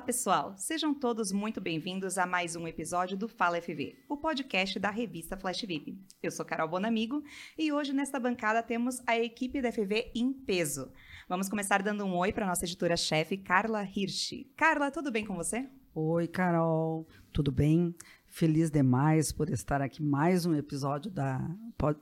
Olá, pessoal! Sejam todos muito bem-vindos a mais um episódio do Fala FV, o podcast da revista Flash VIP. Eu sou Carol Bonamigo e hoje nesta bancada temos a equipe da FV em peso. Vamos começar dando um oi para nossa editora-chefe, Carla Hirsch. Carla, tudo bem com você? Oi, Carol, tudo bem? Feliz demais por estar aqui mais um episódio da,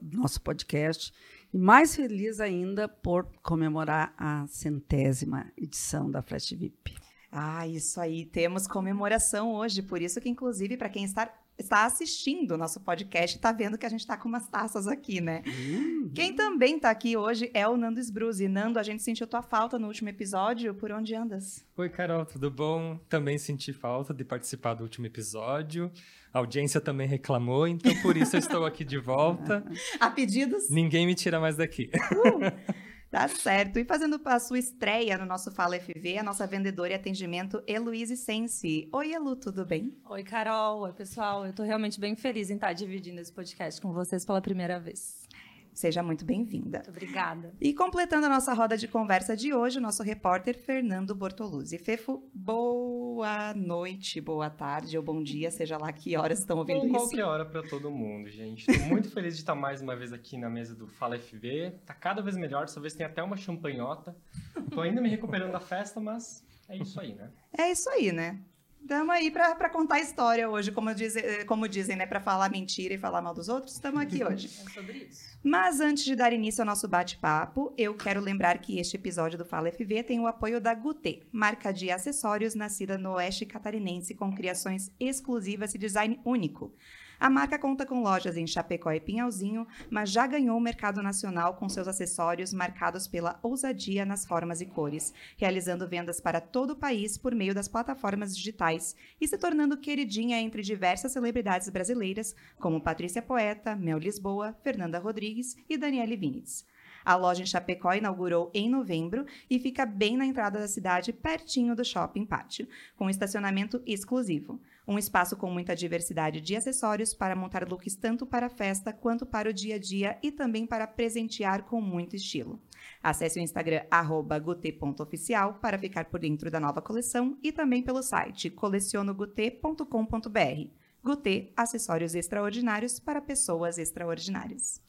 do nosso podcast e mais feliz ainda por comemorar a centésima edição da Flash VIP. Ah, isso aí. Temos comemoração hoje, por isso que, inclusive, para quem está, está assistindo o nosso podcast, está vendo que a gente está com umas taças aqui, né? Uhum. Quem também está aqui hoje é o Nando Sbruzzi. Nando, a gente sentiu tua falta no último episódio. Por onde andas? Oi, Carol, tudo bom? Também senti falta de participar do último episódio. A audiência também reclamou, então por isso eu estou aqui de volta. a pedidos? Ninguém me tira mais daqui. Uh. Tá certo. E fazendo a sua estreia no nosso Fala FV, a nossa vendedora e atendimento, Heloise Sensi. Oi, Elu, tudo bem? Oi, Carol. Oi, pessoal. Eu tô realmente bem feliz em estar dividindo esse podcast com vocês pela primeira vez. Seja muito bem-vinda. Muito obrigada. E completando a nossa roda de conversa de hoje, o nosso repórter Fernando Bortoluzzi. Fefo, boa noite, boa tarde ou bom dia, seja lá que horas estão ouvindo Bom, isso. Qualquer hora para todo mundo, gente. Estou muito feliz de estar mais uma vez aqui na mesa do Fala FV. Tá cada vez melhor, dessa vez tem até uma champanhota. Tô ainda me recuperando da festa, mas é isso aí, né? É isso aí, né? Estamos aí para contar a história hoje, como, diz, como dizem, né? Para falar mentira e falar mal dos outros, estamos aqui hoje. É sobre isso. Mas antes de dar início ao nosso bate-papo, eu quero lembrar que este episódio do Fala FV tem o apoio da Gutê, marca de acessórios nascida no Oeste Catarinense com criações exclusivas e design único. A marca conta com lojas em Chapecó e Pinhalzinho, mas já ganhou o mercado nacional com seus acessórios marcados pela ousadia nas formas e cores, realizando vendas para todo o país por meio das plataformas digitais e se tornando queridinha entre diversas celebridades brasileiras, como Patrícia Poeta, Mel Lisboa, Fernanda Rodrigues e Daniele Vinitz. A loja em Chapecó inaugurou em novembro e fica bem na entrada da cidade, pertinho do Shopping Pátio, com estacionamento exclusivo. Um espaço com muita diversidade de acessórios para montar looks tanto para a festa quanto para o dia a dia e também para presentear com muito estilo. Acesse o Instagram @gute.oficial para ficar por dentro da nova coleção e também pelo site colecionogute.com.br. Gute, acessórios extraordinários para pessoas extraordinárias.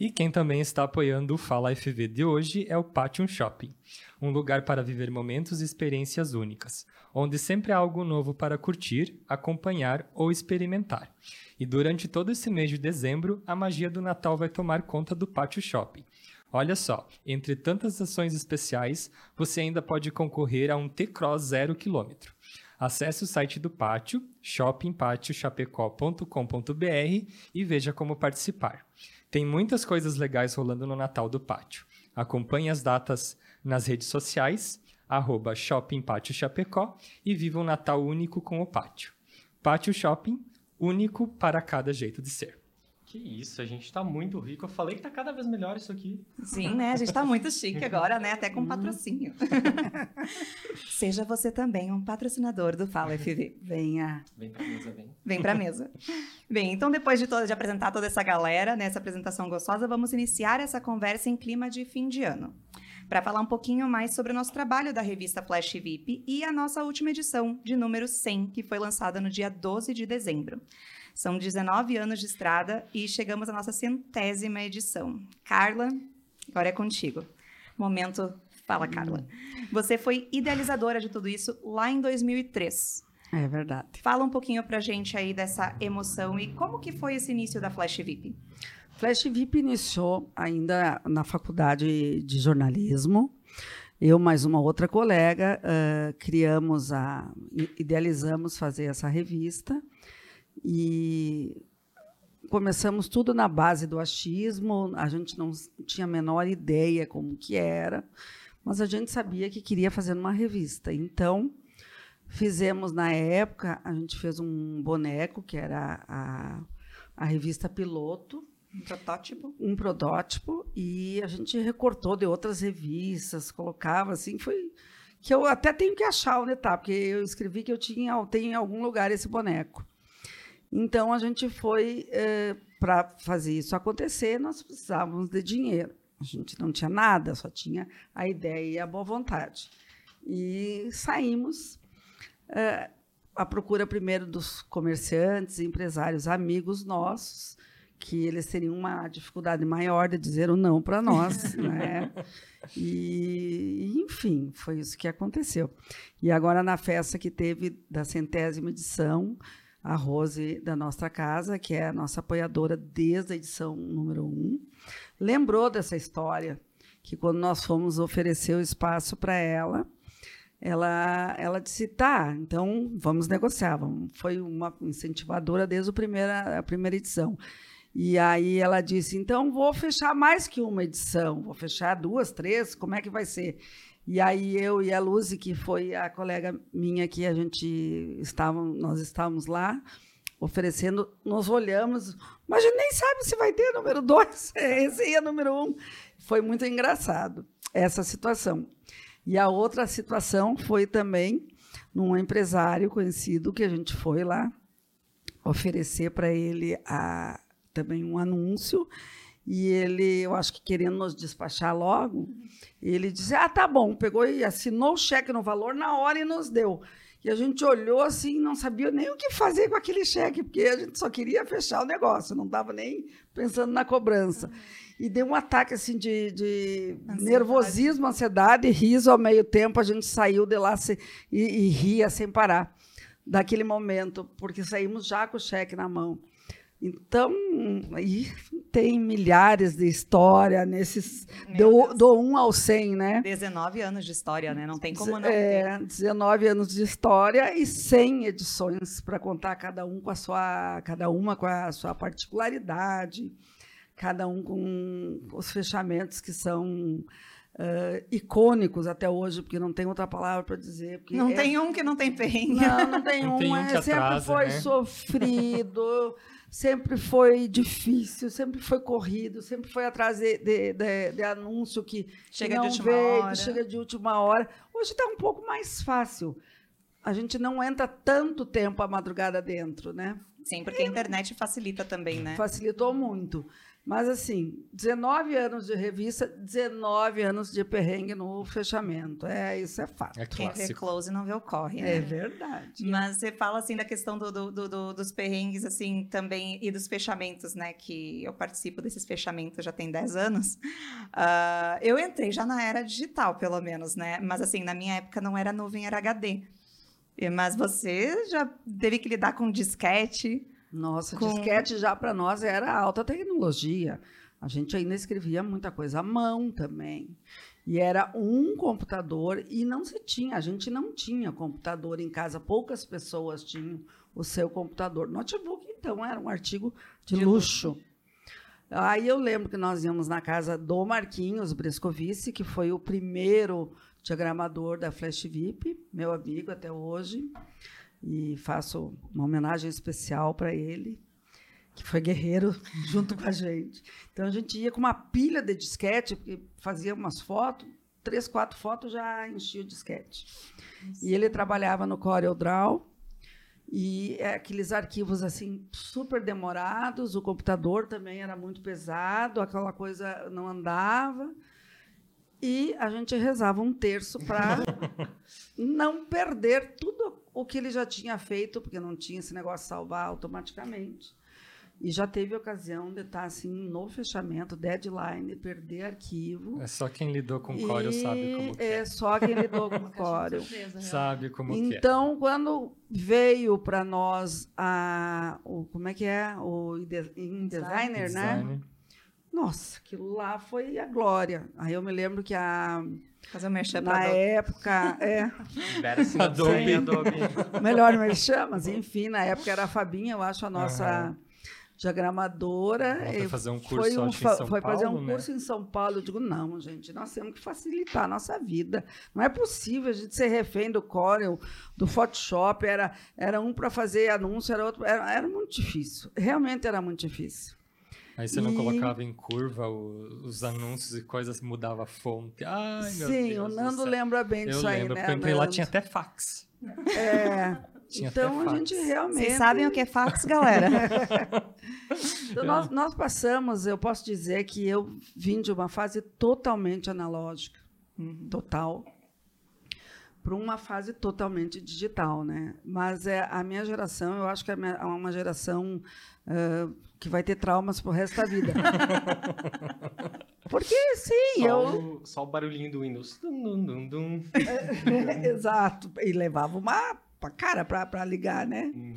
E quem também está apoiando o Fala FV de hoje é o Pation Shopping, um lugar para viver momentos e experiências únicas, onde sempre há algo novo para curtir, acompanhar ou experimentar. E durante todo esse mês de dezembro, a magia do Natal vai tomar conta do Pátio Shopping. Olha só, entre tantas ações especiais, você ainda pode concorrer a um T-Cross 0 km. Acesse o site do Pátio, shoppingpatiochapecó.com.br e veja como participar. Tem muitas coisas legais rolando no Natal do Pátio. Acompanhe as datas nas redes sociais, arroba Shopping Pátio Chapecó e viva um Natal único com o Pátio. Pátio Shopping, único para cada jeito de ser. Que isso, a gente tá muito rico. Eu falei que tá cada vez melhor isso aqui. Sim, né? A gente tá muito chique agora, né? Até com patrocínio. Seja você também um patrocinador do Fala FV. Venha. Vem pra mesa, vem. Vem pra mesa. Bem, então depois de, de apresentar toda essa galera, nessa né, apresentação gostosa, vamos iniciar essa conversa em clima de fim de ano. Para falar um pouquinho mais sobre o nosso trabalho da revista Flash VIP e a nossa última edição, de número 100, que foi lançada no dia 12 de dezembro. São 19 anos de estrada e chegamos à nossa centésima edição. Carla, agora é contigo. Momento, fala, Carla. Você foi idealizadora de tudo isso lá em 2003. É verdade. Fala um pouquinho pra gente aí dessa emoção e como que foi esse início da Flash VIP? Flash VIP iniciou ainda na faculdade de jornalismo. Eu mais uma outra colega uh, criamos a, idealizamos fazer essa revista e começamos tudo na base do achismo, a gente não tinha a menor ideia como que era, mas a gente sabia que queria fazer uma revista. Então, fizemos na época, a gente fez um boneco, que era a, a revista Piloto, um protótipo? Um protótipo, e a gente recortou de outras revistas, colocava assim, foi que eu até tenho que achar onde está, porque eu escrevi que eu tinha, tem em algum lugar esse boneco. Então a gente foi é, para fazer isso acontecer, nós precisávamos de dinheiro. A gente não tinha nada, só tinha a ideia e a boa vontade. E saímos é, a procura primeiro dos comerciantes, empresários, amigos nossos, que eles teriam uma dificuldade maior de dizer o não para nós, né? E, enfim, foi isso que aconteceu. E agora na festa que teve da centésima edição, a Rose da nossa casa, que é a nossa apoiadora desde a edição número um, lembrou dessa história, que quando nós fomos oferecer o espaço para ela, ela, ela disse, tá, então vamos negociar. Vamos. Foi uma incentivadora desde a primeira, a primeira edição. E aí ela disse: então vou fechar mais que uma edição, vou fechar duas, três, como é que vai ser? E aí eu e a Luzi, que foi a colega minha que a gente estava, nós estávamos lá oferecendo, nós olhamos, mas a gente nem sabe se vai ter número dois, esse aí é número um. Foi muito engraçado essa situação. E a outra situação foi também num empresário conhecido que a gente foi lá oferecer para ele a também um anúncio e ele, eu acho que querendo nos despachar logo, ele disse: Ah, tá bom. Pegou e assinou o cheque no valor na hora e nos deu. E a gente olhou assim, não sabia nem o que fazer com aquele cheque, porque a gente só queria fechar o negócio, não estava nem pensando na cobrança. E deu um ataque assim de, de nervosismo, ansiedade, riso ao meio tempo. A gente saiu de lá se, e, e ria sem parar daquele momento, porque saímos já com o cheque na mão. Então, aí tem milhares de história nesses do, do 1 ao 100, né? 19 anos de história, né? Não tem como não é, ter. 19 anos de história e 100 edições para contar cada um com a sua cada uma com a sua particularidade, cada um com os fechamentos que são Uh, icônicos até hoje, porque não tem outra palavra para dizer. Não é... tem um que não tem perrengue. Não, não tem não um. Tem um é, sempre atrasa, foi né? sofrido sempre foi difícil, sempre foi corrido, sempre foi atrás de, de, de, de anúncio que chega que de última veio, hora. chega de última hora. Hoje está um pouco mais fácil. A gente não entra tanto tempo a madrugada dentro, né? Sim, porque a internet facilita também, né? Facilitou muito. Mas, assim, 19 anos de revista, 19 anos de perrengue no fechamento. É, isso é fato. É Quem vê close não vê o corre, né? É verdade. Mas você fala, assim, da questão do, do, do, dos perrengues, assim, também, e dos fechamentos, né? Que eu participo desses fechamentos já tem 10 anos. Uh, eu entrei já na era digital, pelo menos, né? Mas, assim, na minha época não era nuvem, era HD. Mas você já teve que lidar com disquete, nossa, com... disquete já para nós era alta tecnologia. A gente ainda escrevia muita coisa à mão também. E era um computador e não se tinha, a gente não tinha computador em casa, poucas pessoas tinham o seu computador. Notebook, então, era um artigo de, de luxo. luxo. Aí eu lembro que nós íamos na casa do Marquinhos Brescovici, que foi o primeiro diagramador da Flash VIP, meu amigo até hoje e faço uma homenagem especial para ele, que foi guerreiro junto com a gente. Então a gente ia com uma pilha de disquete, porque fazia umas fotos, três, quatro fotos já enchia o disquete. E ele trabalhava no CorelDRAW e é aqueles arquivos assim super demorados, o computador também era muito pesado, aquela coisa não andava. E a gente rezava um terço para não perder tudo o que ele já tinha feito, porque não tinha esse negócio de salvar automaticamente. E já teve ocasião de estar assim no fechamento, deadline, perder arquivo. É só quem lidou com Corel sabe como é. É só quem lidou com Corel. sabe como então, é. Então, quando veio para nós a o como é que é o InDesigner, Designer. né? Nossa, aquilo lá foi a glória. Aí eu me lembro que a Fazer o merchan Na época, é. Adobe. Adobe. Melhor merchan, mas enfim, na época era a Fabinha, eu acho, a nossa uhum. diagramadora. foi fazer um curso foi um, em São Foi fazer um né? curso em São Paulo. Eu digo, não, gente, nós temos que facilitar a nossa vida. Não é possível a gente ser refém do Corel, do Photoshop. Era, era um para fazer anúncio, era outro. Era, era muito difícil. Realmente era muito difícil. Aí você não colocava em curva o, os anúncios e coisas, mudava a fonte. Ai, meu Sim, Deus o Nando lembra bem disso eu aí, lembro, né? Eu entrei lá tinha até fax. É. Tinha então a gente realmente. Vocês sabem o que é fax, galera? então, nós, nós passamos, eu posso dizer que eu vim de uma fase totalmente analógica. Uhum. Total. para uma fase totalmente digital, né? Mas é a minha geração, eu acho que é é uma geração uh, que vai ter traumas pro resto da vida. Porque sim, Só, eu o, só o barulhinho do Windows. Dum, dum, dum, dum. exato, e levava uma cara para ligar, né? Uhum.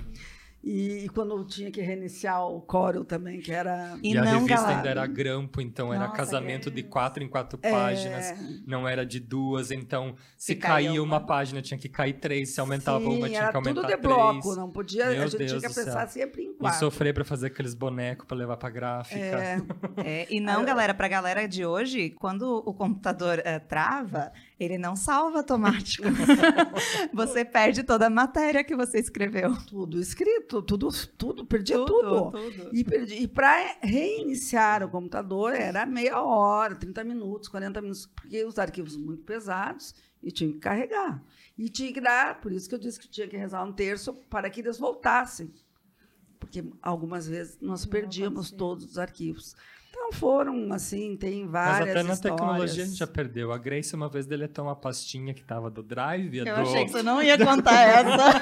E, e quando tinha que reiniciar o Corel também, que era E, E, a revista galera. ainda era grampo, então era Nossa, casamento de é. quatro em quatro É. páginas. Não era de duas, então se, Se caía uma uma. página tinha que cair três, se aumentava Sim, uma tinha era que aumentar tudo de três. bloco, não podia, Meu a gente Deus tinha que pensar sempre em E quatro. sofrer pra fazer aqueles bonecos pra levar pra gráfica. É, É, e não, galera, pra galera de hoje, quando o computador eh, trava, ele não salva automático. você perde toda a matéria que você escreveu. tudo escrito, tudo, tudo, perdia tudo. tudo. E, perdi- e para reiniciar o computador era meia hora, 30 minutos, 40 minutos, porque os arquivos muito pesados e tinha que carregar. E tinha que dar, por isso que eu disse que tinha que rezar um terço para que eles voltassem. Porque algumas vezes nós perdíamos acontecia. todos os arquivos. Então foram assim, tem Mas várias até na histórias. tecnologia a gente já perdeu. A Grace uma vez deletou uma pastinha que tava do Drive, Eu do... achei que você não ia contar essa.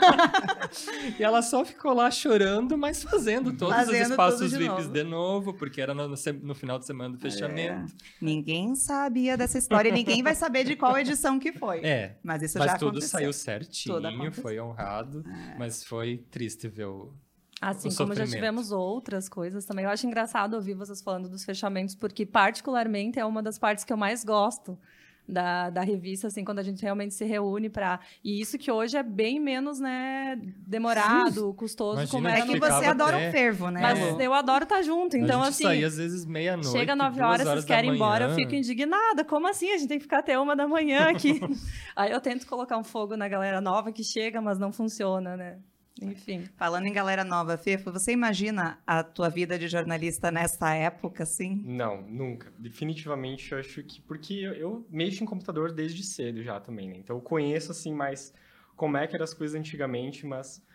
e ela só ficou lá chorando, mas fazendo todos Fazendo os espaços de VIPs novo. de novo, porque era no, no final de semana do fechamento. ninguém sabia dessa história e ninguém vai saber de qual edição que foi. É, Mas isso mas já tudo aconteceu. saiu certinho, Tudo foi honrado, mas foi triste ver o... Assim o como já tivemos outras coisas também. Eu acho engraçado ouvir vocês falando dos fechamentos, porque particularmente é uma das partes que eu mais gosto da, da revista, assim, quando a gente realmente se reúne para E isso que hoje é bem menos, né, demorado, custoso, Imagina como É era que no ficava você adora até- um fervo, né? Mas Lu? eu adoro estar junto, então a gente assim. saía às vezes meia-noite, Chega nove duas horas, horas vocês querem ir embora, eu fico indignada. Como assim? A gente tem que ficar até uma da manhã aqui. Aí eu tento colocar um fogo na galera nova que chega, mas não funciona, né? Enfim. Falando em galera nova, Fefo, você imagina a tua vida de jornalista nessa época, assim? Não, nunca. Definitivamente eu acho que. Porque eu, eu mexo em computador desde cedo já também, né? Então eu conheço assim mais como é que eram as coisas antigamente, mas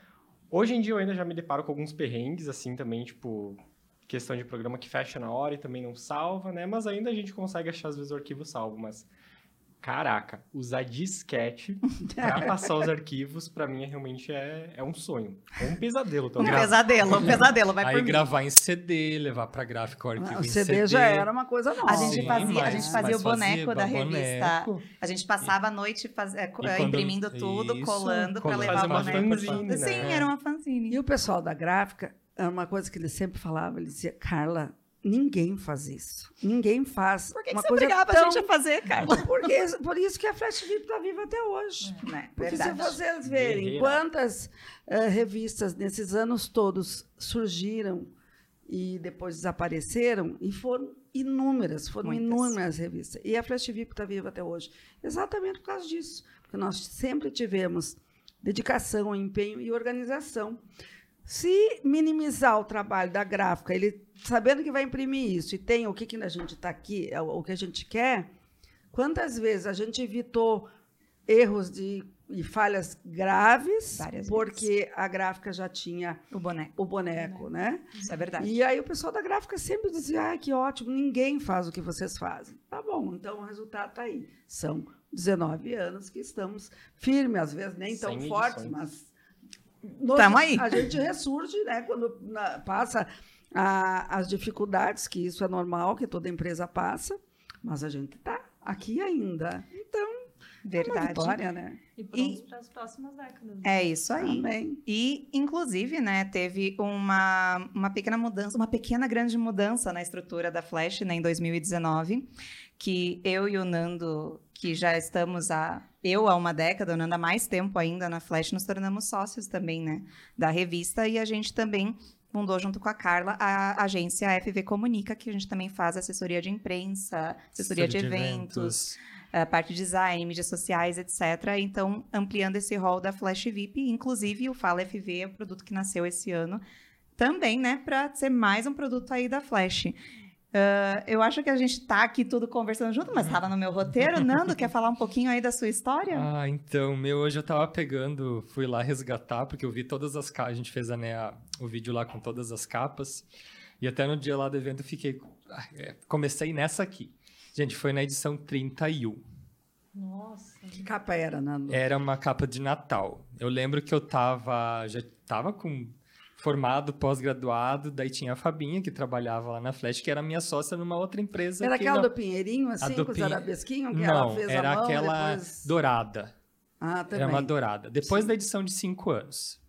hoje em dia eu ainda já me deparo com alguns perrengues, assim, também, tipo, questão de programa que fecha na hora e também não salva, né? Mas ainda a gente consegue achar às vezes o arquivo salvo, mas. Caraca, usar disquete pra passar os arquivos, pra mim, é, realmente é, é um sonho. É um pesadelo Um também. pesadelo, um pesadelo, vai Aí por mim. gravar em CD, levar pra gráfica o arquivo O em CD já era uma coisa nova. A gente Sim, fazia, a mas- gente fazia o boneco fazia da boneco. revista. A gente passava a noite faz- é, é, quando- imprimindo tudo, Isso, colando pra colando. levar o uma boneco. fanzine, né? Sim, era uma fanzine. E o pessoal da gráfica, era uma coisa que ele sempre falava, ele dizia, Carla, ninguém faz isso. Ninguém faz Por que, que uma você coisa obrigava tão... a gente a fazer, Carla? Porque, por isso que a Flash VIP está viva até hoje. Né, Porque Verdade. se vocês verem quantas eh, revistas nesses anos todos surgiram e depois desapareceram, e foram inúmeras, foram Muitas. inúmeras revistas. E a Flash VIP está viva até hoje. Exatamente por causa disso. Porque nós sempre tivemos dedicação, empenho e organização. Se minimizar o trabalho da gráfica, ele sabendo que vai imprimir isso e tem o que, que a gente está aqui, é o que a gente quer, quantas vezes a gente evitou erros de, e falhas graves, Várias porque a gráfica já tinha O boneco, o boneco, né? isso é verdade. E aí o pessoal da gráfica sempre dizia, ah, que ótimo, ninguém faz o que vocês fazem. Tá bom, então o resultado está aí. São 19 anos que estamos firmes, às vezes nem tão Sem fortes, edições. mas nós- Tamo aí. a gente ressurge, né, quando na- passa a- as dificuldades, que isso é normal, que toda empresa passa, mas a gente está aqui ainda. Então, é uma Verdade. vitória, né? E prontos para as próximas décadas. É isso aí. Amém. E, inclusive, né, teve uma, uma pequena mudança, uma pequena grande mudança na estrutura da Flash né, em 2019, que eu e o Nando, que já estamos há, eu há uma década, o Nando há mais tempo ainda na Flash, nos tornamos sócios também, né, da revista, e a gente também fundou junto com a Carla a agência FV Comunica, que a gente também faz assessoria de imprensa, assessoria de, eventos, a parte de design, mídias sociais, etc. Então, ampliando esse rol da Flash VIP, inclusive o Fala FV é o produto que nasceu esse ano, também, né, para ser mais um produto aí da Flash. Ah, eu acho que a gente tá aqui tudo conversando junto, mas estava no meu roteiro. Nando, quer falar um pouquinho aí da sua história? Ah, então, meu, hoje eu tava pegando, fui lá resgatar, porque eu vi todas as capas, a gente fez né, a- o vídeo lá com todas as capas, e até no dia lá do evento eu fiquei, ah, é, comecei nessa aqui. Gente, foi na edição 31. Nossa. Que capa era, Nando? Era uma capa de Natal. Eu lembro que eu tava. Já tava com formado, pós-graduado, daí tinha a Fabinha, que trabalhava lá na Flash, que era minha sócia numa outra empresa. Era que aquela não... do Pinheirinho, assim, do com os Pinhe- arabesquinhos, que Não, ela fez era a mão, aquela depois... dourada. Ah, também. Era uma dourada. Depois Sim. da edição de cinco anos.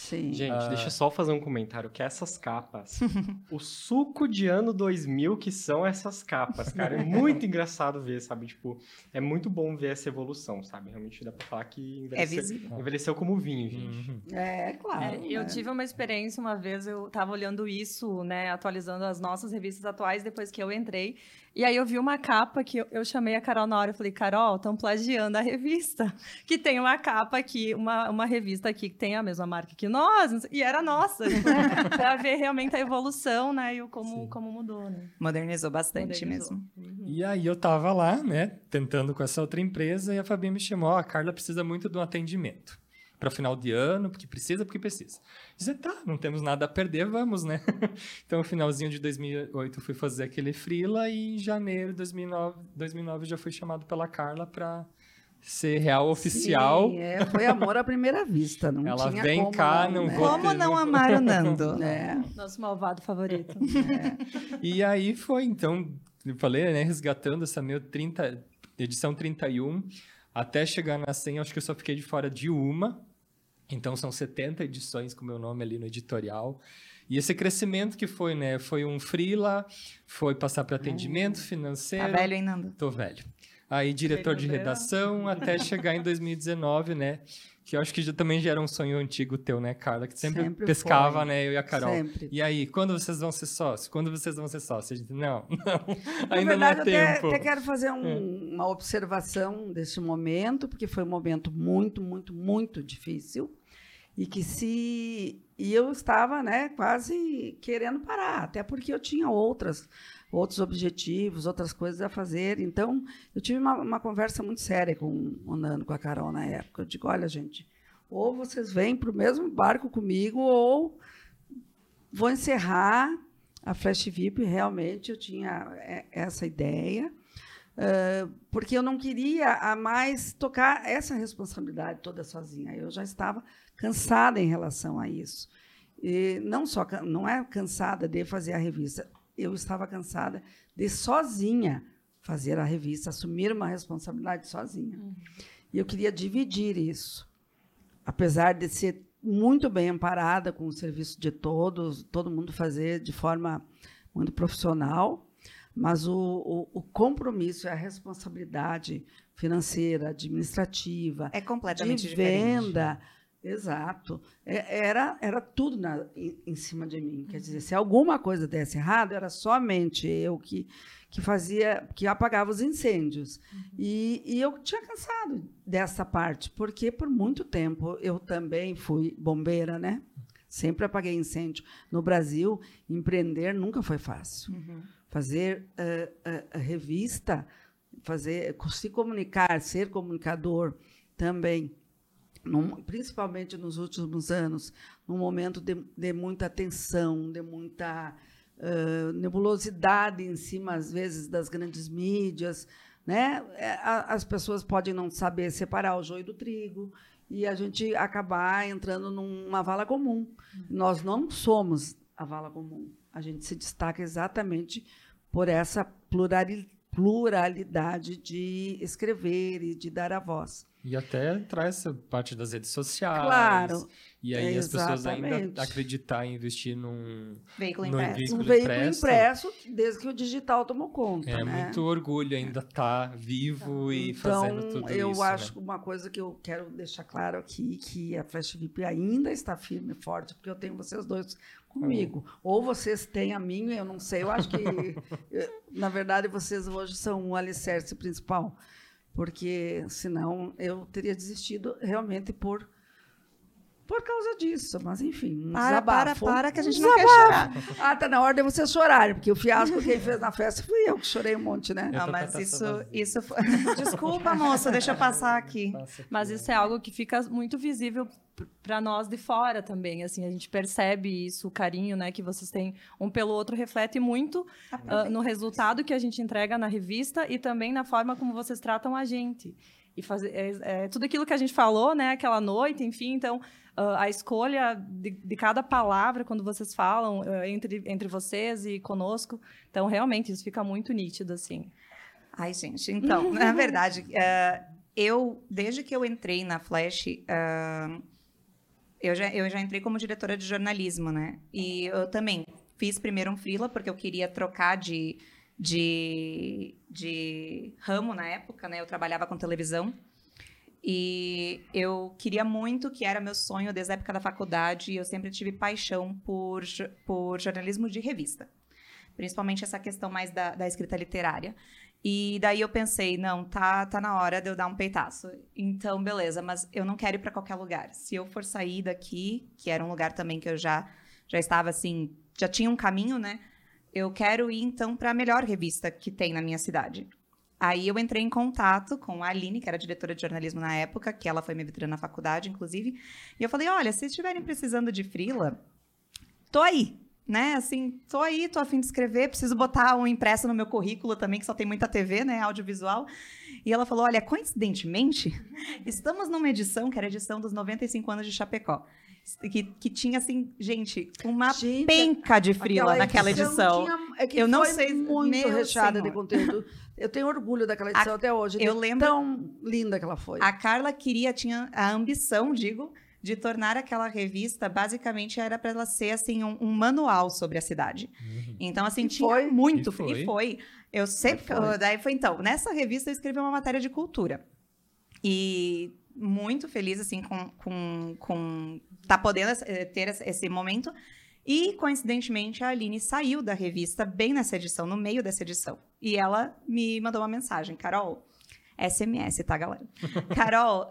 Sim. Gente, Ah. deixa eu só fazer um comentário, que essas capas, o suco de ano 2000 que são essas capas, cara, é muito engraçado ver, sabe, tipo, é muito bom ver essa evolução, sabe, realmente dá pra falar que É envelheceu, visível. envelheceu como vinho, gente. Uhum. É, claro. É, eu né? tive uma experiência uma vez, eu estava olhando isso, né, atualizando as nossas revistas atuais depois que eu entrei. E aí eu vi uma capa que eu, eu chamei a Carol na hora, eu falei, Carol, estão plagiando a revista. Que tem uma capa aqui, uma, uma revista aqui que tem a mesma marca que nós, e era nossa, para ver realmente a evolução, né, e o como, Sim. como mudou, né. Modernizou bastante Modernizou. mesmo. E aí eu tava lá, né, tentando com essa outra empresa, e a Fabinha me chamou, ó, a Carla precisa muito de um atendimento. Para final de ano, porque precisa, porque precisa. Disse, tá, não temos nada a perder, vamos, né? então, no finalzinho de 2008, eu fui fazer aquele freela, e em janeiro de 2009, 2009 eu já fui chamado pela Carla para ser real oficial. Sim, é, foi amor à primeira vista. Não Ela tinha vem como cá, não, né? vou- Como não amar o Nando? É, Nosso malvado favorito. E aí foi, então, eu falei, né, resgatando essa meu 30, edição 31, até chegar na 100, acho que eu só fiquei de fora de uma. Então são 70 edições com meu nome ali no editorial. E esse crescimento que foi, né, foi um freela, foi passar para atendimento financeiro. Tá velho, hein, Nando? Tô velho. Aí, diretor de redação, até chegar em 2019, né? Que eu acho que já, também já era um sonho antigo teu, né, Carla? Que sempre, Sempre pescava, foi. né, eu e a Carol. sempre. E aí, quando vocês vão ser sócios? Quando vocês vão ser sócios? Não, não, Na ainda verdade, não é eu até, tempo. até quero fazer um- uma observação desse momento, porque foi um momento muito, muito, muito difícil. E que se. E eu estava né, quase querendo parar, até porque eu tinha outras, outros objetivos, outras coisas a fazer. Então, eu tive uma, uma conversa muito séria com o Nando, com a Carol na época. Eu digo: olha, gente, ou vocês vêm para o mesmo barco comigo, ou vou encerrar a Flash VIP. Realmente, eu tinha é, essa ideia. Uh, porque eu não queria a mais tocar essa responsabilidade toda sozinha. Eu já estava cansada em relação a isso. E não só não é cansada de fazer a revista, eu estava cansada de sozinha fazer a revista, assumir uma responsabilidade sozinha. E eu queria dividir isso. Apesar de ser muito bem amparada com o serviço de todos, todo mundo fazer de forma muito profissional, mas o, o, o compromisso e a responsabilidade financeira, administrativa, É completamente de diferente. venda, exato, É- era, era tudo na- em, em cima de mim. Quer dizer, se alguma coisa desse errado, era somente eu que, que fazia, que apagava os incêndios. E, e eu tinha cansado dessa parte, porque por muito tempo eu também fui bombeira, né? Sempre apaguei incêndio. No Brasil, empreender nunca foi fácil Uhum. Fazer eh, eh, revista, fazer se comunicar, ser comunicador também, num- principalmente nos últimos anos, num momento de, de muita tensão, de muita eh, nebulosidade em cima às vezes das grandes mídias, né? A- As pessoas podem não saber separar o joio do trigo e a gente acabar entrando numa vala comum. Nós não somos a vala comum. A gente se destaca exatamente por essa plurali- pluralidade de escrever e de dar a voz. E até traz essa parte das redes sociais. Claro, E aí as pessoas ainda acreditar em investir num. Veículo No impresso. veículo um veículo impresso. impresso, desde que o digital tomou conta. É né? muito orgulho ainda estar vivo e fazendo Então, tudo eu isso. acho né? que uma coisa que eu quero deixar claro aqui, que a Flash VIP ainda está firme e forte, porque eu tenho vocês dois comigo. Ou vocês têm a mim, eu não sei. Eu acho que, eh, na verdade, vocês hoje são o alicerce principal, porque senão eu teria desistido realmente por Por causa disso, mas enfim, um Para, para, desabafo. para, que a gente Um não quer chorar. Ah, tá na hora de vocês chorarem, porque o fiasco quem fez na festa fui eu que chorei um monte, né? Eu Não, mas isso, vazia. isso foi... Desculpa, moça, deixa eu passar aqui. Mas isso é algo que fica muito visível para nós de fora também, assim, a gente percebe isso, o carinho, né, que vocês têm um pelo outro reflete muito ah, no resultado que a gente entrega na revista e também na forma como vocês tratam a gente. E fazer é, é tudo aquilo que a gente falou, né, aquela noite, enfim, então ah, a escolha de, de cada palavra quando vocês falam ah, entre, entre vocês e conosco, então realmente isso fica muito nítido, assim. Ai, gente, então, na verdade, eh, eu, desde que eu entrei na Flash, ah, eu, já, eu já entrei como diretora de jornalismo, né? E eu também fiz primeiro um freela, porque eu queria trocar de, de, de ramo na época, né? Eu trabalhava com televisão. E eu queria muito, que era meu sonho desde a época da faculdade, eu sempre tive paixão por, por jornalismo de revista. Principalmente essa questão mais da, da escrita literária. E daí eu pensei, não, tá, tá na hora de eu dar um peitaço. Então, beleza, mas eu não quero ir para qualquer lugar. Se eu for sair daqui, que era um lugar também que eu já, já estava assim, já tinha um caminho, né? Eu quero ir então para a melhor revista que tem na minha cidade. Aí eu entrei em contato com a Aline, que era diretora de jornalismo na época, que ela foi minha vitrina na faculdade, inclusive. E eu falei: olha, se estiverem precisando de frila, tô aí. Né, assim, tô aí, tô a fim de escrever, preciso botar um impresso no meu currículo também, que só tem muita TV, né, audiovisual. E ela falou: olha, coincidentemente, estamos numa edição, que era a edição dos 95 anos de Chapecó, que, que tinha, assim, gente, uma Gente, penca de frila naquela edição. tinha- é Eu não sei- muito recheada de conteúdo. Eu tenho orgulho daquela edição até hoje. eu lembro- tão linda que ela foi. A Carla queria, tinha a ambição, digo, de tornar aquela revista, basicamente era para ela ser assim um, um manual sobre a cidade. Então assim E tinha foi. muito E foi. e foi. Eu sempre, foi. daí foi então nessa revista eu escrevi uma matéria de cultura e muito feliz assim com com, com tá podendo eh, ter esse momento. E, coincidentemente, a Aline saiu da revista bem nessa edição, no meio dessa edição. E ela me mandou uma mensagem, Carol, SMS, tá, galera? Carol,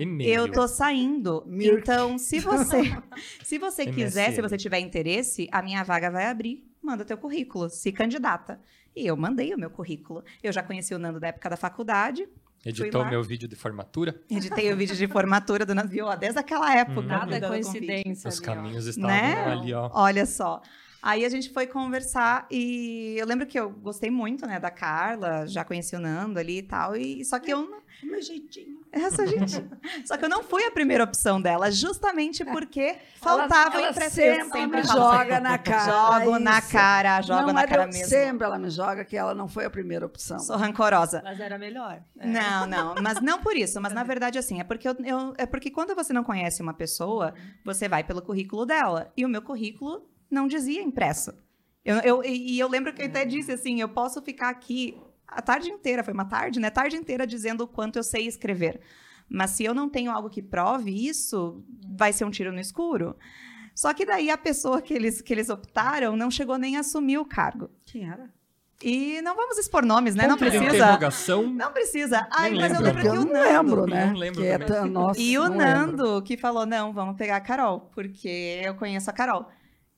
E-mail. eu tô saindo. Mirk. Então, se você, se você quiser, se você tiver interesse, a minha vaga vai abrir. Manda teu currículo, se candidata. E eu mandei o meu currículo. Eu já conheci o Nando da época da faculdade, Editou meu vídeo de formatura. editei o vídeo de formatura do Nando, ó, desde aquela época. Hum. Nada é coincidência. Os ali, ó. caminhos estavam Né? ali, ó. Olha só. Aí a gente foi conversar e eu lembro que eu gostei muito, né, da Carla, já conheci o Nando ali e tal, e só que eu não- O meu jeitinho. Essa gente, só que eu não fui a primeira opção dela, justamente porque faltava ela, ela impressão. sempre, me joga na cara. Jogo na isso. cara, jogo não, na mas cara mesmo. Sempre ela me joga que ela não foi a primeira opção. Sou rancorosa. Mas era melhor. É. Não, não, mas não por isso, mas na verdade assim, é porque eu, eu- é porque quando você não conhece uma pessoa, você vai pelo currículo dela. E o meu currículo não dizia impresso. Eu, eu- e e eu lembro que eu até disse assim, eu posso ficar aqui a tarde inteira, foi uma tarde, né? Tarde inteira dizendo o quanto eu sei escrever. Mas se eu não tenho algo que prove isso, vai ser um tiro no escuro. Só que daí a pessoa que eles, que eles optaram não chegou nem a assumir o cargo. Quem era? E não vamos expor nomes, né? Não Ponto precisa. interrogação. Não precisa. Ai, Nem mas eu lembro. que eu o não Nando. lembro, né? Não lembro Que é tão- nossa, E o não lembro. Nando que falou: não, vamos pegar a Carol, porque eu conheço a Carol.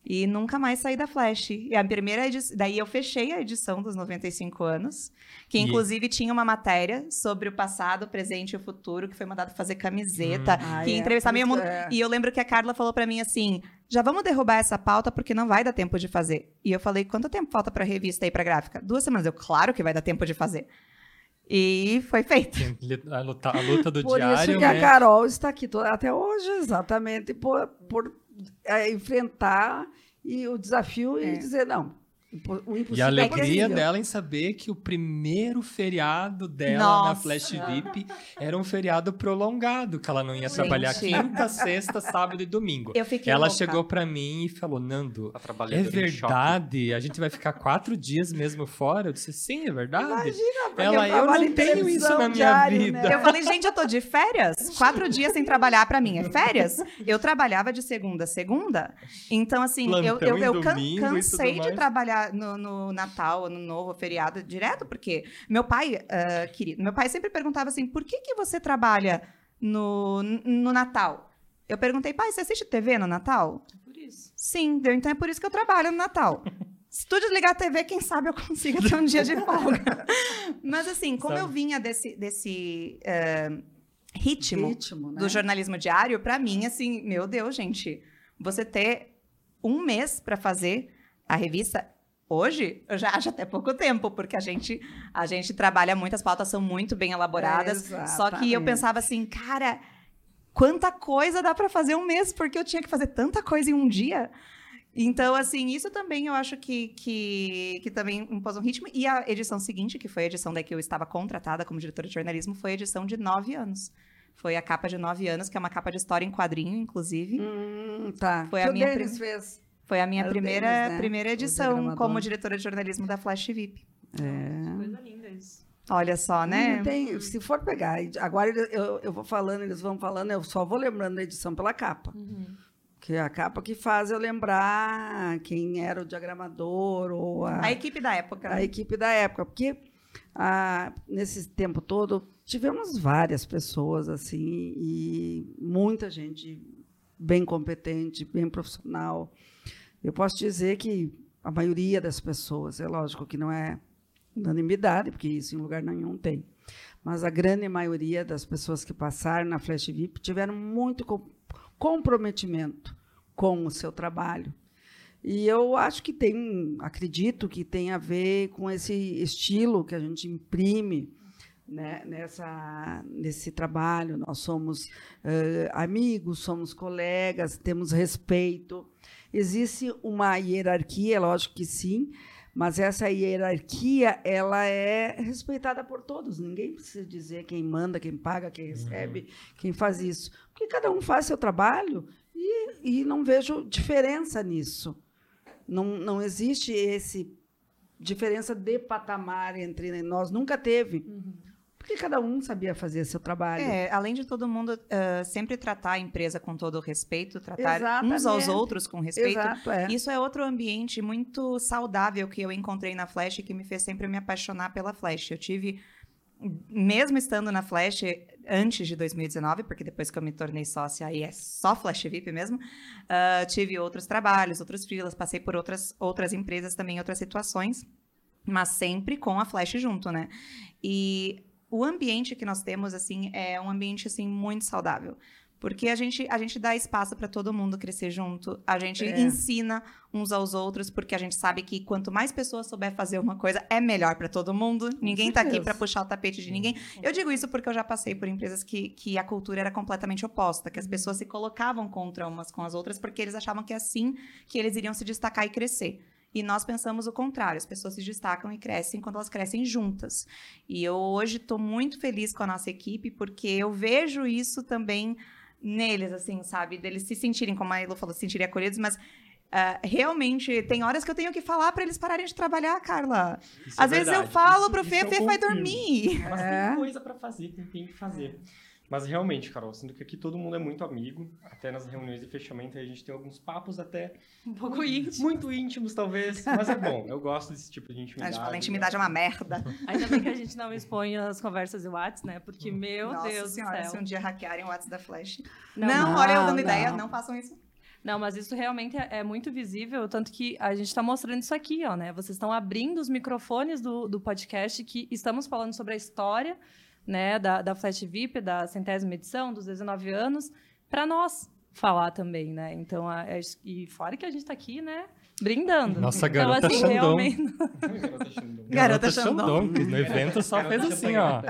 E nunca mais saí da Flash. E a primeira edição. Daí eu fechei a edição dos 95 anos, que E- inclusive tinha uma matéria sobre o passado, o presente e o futuro, que foi mandado fazer camiseta, Ah, que é, ia entrevistar meio isso mundo. é. E eu lembro que a Carla falou pra mim assim: já vamos derrubar essa pauta porque não vai dar tempo de fazer. E eu falei: quanto tempo falta pra revista e pra gráfica? Duas semanas. Eu, claro que vai dar tempo de fazer. E foi feito. A luta, a luta do Por diário, isso que né? a Carol está aqui to- até hoje, exatamente por, por é, enfrentar e o desafio e dizer, não, o impossível E a é alegria possível. dela em saber que o primeiro feriado dela na Nossa. Flash VIP era um feriado prolongado, que ela não ia Gente. trabalhar quinta, sexta, sábado e domingo. Eu fiquei Ela louca. chegou pra mim e falou: Nando, A é verdade? A gente vai ficar quatro dias mesmo fora? Eu disse: sim, é verdade. Imagina, Ela, eu trabalho não tenho isso na minha diário, vida. né? Eu falei, gente, eu tô de férias? Quatro dias sem trabalhar pra mim. É férias? Eu trabalhava de segunda a segunda. Então, assim, eu, Plantão eu, em eu can- domingo cansei de mais. No, no Natal, no Novo, feriado, direto, porque meu pai, ah, querido, meu pai sempre perguntava assim, por que, que você trabalha no, no Natal? Eu perguntei, pai, você assiste TV no Natal? Por isso. Sim, deu, então é por isso que eu trabalho no Natal. Se tu desligar a TV, quem sabe eu consigo ter um dia de folga. Mas assim, como Sabe? eu vinha desse, desse eh, ritmo, Ritmo, né? do jornalismo diário, pra mim, assim, meu Deus, gente, você ter um mês pra fazer a revista. Hoje, eu já acho até pouco tempo, porque a gente, a gente trabalha muito, as pautas são muito bem elaboradas. É, só que eu pensava assim, cara, quanta coisa dá pra fazer um mês, porque eu tinha que fazer tanta coisa em um dia. Então, assim, isso também eu acho que, que, que também impôs um ritmo. E a edição seguinte, que foi a edição da que eu estava contratada como diretora de jornalismo, foi a edição de nove anos. Foi a capa de nove anos, que é uma capa de história em quadrinho, inclusive. Hum, tá. Foi que a o minha Denis prim- fez. Foi a minha Era primeira, né? primeira edição como diretora de jornalismo da Flash VIP. É. Coisa linda isso. Olha só, né? Tem, se for pegar, agora eu, eu vou falando, eles vão falando, eu só vou lembrando da edição pela capa. Que é a capa que faz eu lembrar quem era o diagramador ou a, A equipe da época. a né? equipe da época. Porque ah, nesse tempo todo tivemos várias pessoas assim e muita gente bem competente, bem profissional. Eu posso dizer que a maioria das pessoas, é lógico que não é unanimidade, porque isso em lugar nenhum tem. Mas a grande maioria das pessoas que passaram na Flash VIP tiveram muito com- comprometimento com o seu trabalho. E eu acho que tem, acredito que tem a ver com esse estilo que a gente imprime né, nessa, nesse trabalho. Nós somos eh, amigos, somos colegas, temos respeito. Existe uma hierarquia, lógico que sim, mas essa hierarquia ela é respeitada por todos. Ninguém precisa dizer quem manda, quem paga, quem recebe, quem faz isso. Porque cada um faz seu trabalho e, e não vejo diferença nisso. Não, não existe esse diferença de patamar entre nós, nunca teve. Porque cada um sabia fazer seu trabalho. É, além de todo mundo ah, sempre tratar a empresa com todo o respeito, tratar uns aos Exatamente. outros com respeito. Exato, é. Isso é outro ambiente muito saudável que eu encontrei na Flash e que me fez sempre me apaixonar pela Flash. Eu tive, mesmo estando na Flash antes de 2019, porque depois que eu me tornei sócia aí é só Flash VIP mesmo, ah, tive outros trabalhos, outros freelas, passei por outras, outras empresas também, outras situações, mas sempre com a Flash junto, né? E o ambiente que nós temos, assim, é um ambiente, assim, muito saudável. Porque a gente, a gente dá espaço para todo mundo crescer junto. A gente É. ensina uns aos outros, porque a gente sabe que quanto mais pessoas souber fazer uma coisa, é melhor para todo mundo. ninguém tá aqui para puxar o tapete de ninguém. Eu digo isso porque eu já passei por empresas que, que a cultura era completamente oposta, que as pessoas se colocavam contra umas com as outras, porque eles achavam que é assim que eles iriam se destacar e crescer. E nós pensamos o contrário, as pessoas se destacam e crescem quando elas crescem juntas. E eu hoje estou muito feliz com a nossa equipe, porque eu vejo isso também neles, assim, sabe? Deles se sentirem, como a Elo falou, se sentirem acolhidos, mas ah, realmente tem horas que eu tenho que falar para eles pararem de trabalhar, Carla. Isso é Às vezes eu verdade. falo Isso- pro Fê, eu o Fê vai dormir. Mas É. tem coisa pra fazer, tem, tem que fazer. Mas realmente, Carol, sinto que aqui todo mundo é muito amigo. Até nas reuniões de fechamento a gente tem alguns papos até Um pouco íntimo. muito íntimos, talvez. Mas é bom, eu gosto desse tipo de A intimidade. gente fala, a intimidade é uma merda. Ainda bem que a gente não expõe as conversas de WhatsApp, né? Porque, meu Nossa Deus senhora, do se céu. um dia hackearem o WhatsApp da Flash. Não, Não, não, olha eu dando não. ideia, não façam isso. Não, mas isso realmente é, é muito visível, tanto que a gente está mostrando isso aqui, ó, né? Vocês estão abrindo os microfones do, do podcast que estamos falando sobre a história, né, da, da Flash VIP, da centésima edição, dos 19 anos, para nós falar também, né? Então, a- é- e fora que a gente está aqui, né, brindando. Nossa, então, garota assim, Xandão. realmente... Garota Xandão. Garota Xandão. que no evento só fez Garota assim, ó.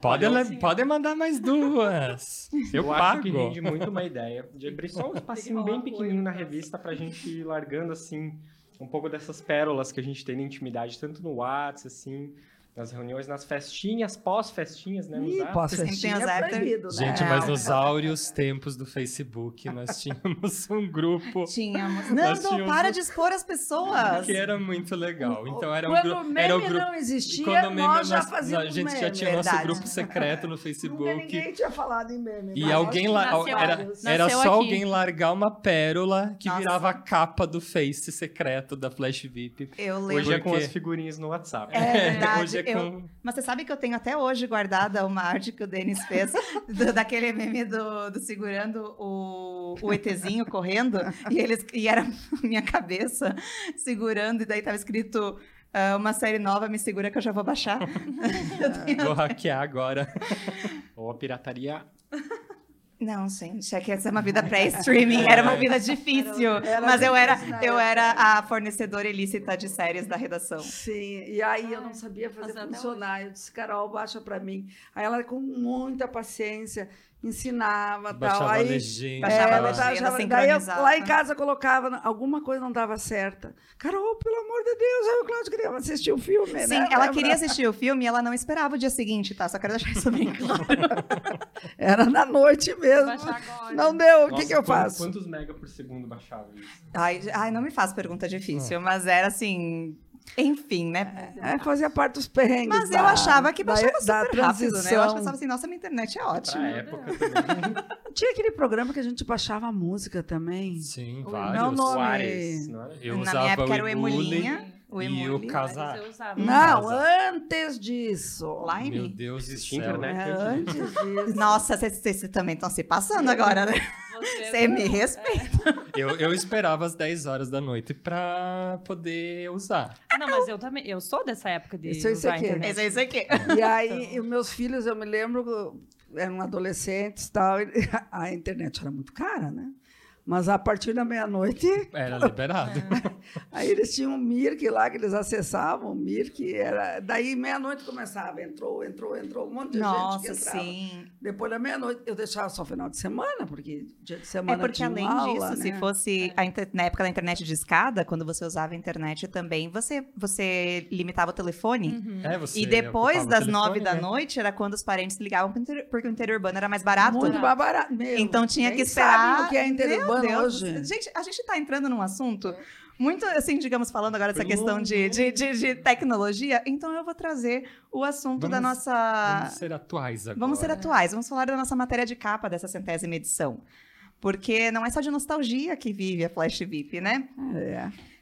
Pode, le- pode mandar mais duas. Eu, Eu acho que pago. rende muito uma ideia de abrir só um espacinho bem pequenininho na né? revista pra gente ir largando, assim, um pouco dessas pérolas que a gente tem na intimidade, tanto no WhatsApp, assim, nas reuniões, nas festinhas, pós-festinhas, né? Ih, os é proibido, né? Gente, mas nos áureos tempos do Facebook, nós tínhamos um grupo Tínhamos. Tínhamos para um- de expor as pessoas. que era muito legal. Então era um Quando grupo. meme Era o grupo. não existia, Quando o meme, nós já fazíamos a gente já meme. tinha nosso Verdade. grupo secreto no Nunca Facebook. ninguém tinha falado em meme. E alguém Nasceu- Era, era só aqui. alguém largar uma pérola que Nossa. virava a capa do Face secreto da Flash VIP. Eu Hoje lembro. é com as figurinhas no WhatsApp. É verdade. Hoje é eu- com... Mas você sabe que eu tenho até hoje guardada uma arte que o Denis fez do- daquele meme do, do segurando o, o ETzinho correndo e, eles, e era minha cabeça segurando e daí tava escrito ah, uma série nova, me segura que eu já vou baixar. Vou hackear agora. Ou a pirataria... Não, gente, é que essa é uma vida pré-streaming, era uma vida difícil. Era mas eu era, eu era a fornecedora ilícita de séries da redação. Sim, e aí eu não sabia fazer funcionar. Eu disse, Carol, baixa para mim. Aí ela, com muita paciência, ensinava tal. Baixava Aí, legenda. Baixava É, legenda, baixava- daí eu, lá em casa colocava, alguma coisa não dava certa. Carol, pelo amor de Deus, eu e o Cláudio queríamos assistir o filme, Sim, né? ela Lembra? queria assistir o filme e ela não esperava o dia seguinte, tá? Só quero deixar isso bem claro. Era na noite mesmo. Não deu, o que, que eu faço? Quantos mega por segundo baixava isso? Ai, ai, não me faz pergunta difícil, mas era assim. Enfim, né? É, fazia parte dos perrengues. Mas da- eu achava que da- baixava da super rápido, né? Eu pensava assim, nossa, minha internet é ótima. Pra época também. Tinha aquele programa que a gente baixava música também. Sim, Ui, vários. não, não. O Ares, não é? Eu Na usava minha época o era o Emulinha. O e o Casa. Eu usava. Não, antes disso. Lime? Meu Deus Existia céu. internet. É, antes disso. Nossa, vocês vocês também estão se passando agora, né? Você me respeita. Eu, eu esperava às 10 horas da noite pra poder usar. Não, mas eu também. Eu sou dessa época de Isso aí você usar a quer. internet. Esse é isso aqui. E aí, e os meus filhos, eu me lembro, eram adolescentes e tal, a internet era muito cara, né? Mas a partir da meia-noite, Era liberado. aí eles tinham um Mirk lá que eles acessavam, o Mirk era. Daí meia-noite começava, entrou, entrou, entrou, um monte de gente que Nossa, entrava. sim. Depois da meia-noite, eu deixava só final de semana, porque dia de É semana porque tinha além uma disso, aula, se né? fosse a inter- na época da internet de escada, quando você usava a internet também, você, você limitava o telefone. Uhum. É, você E depois das nove da né? noite era quando os parentes ligavam pro interior, porque o interior urbano era mais barato. Muito mais barato. Meu, Então tinha nem que esperar. Sabe o que é Meu Deus, hoje? Gente, a gente tá entrando num assunto muito, assim, digamos, falando agora dessa questão de, de, de, de tecnologia. Então eu vou trazer o assunto da Vamos- nossa. Vamos ser atuais agora. Vamos ser atuais, vamos falar da nossa matéria de capa dessa centésima edição. Porque não é só de nostalgia que vive a Flash VIP, né?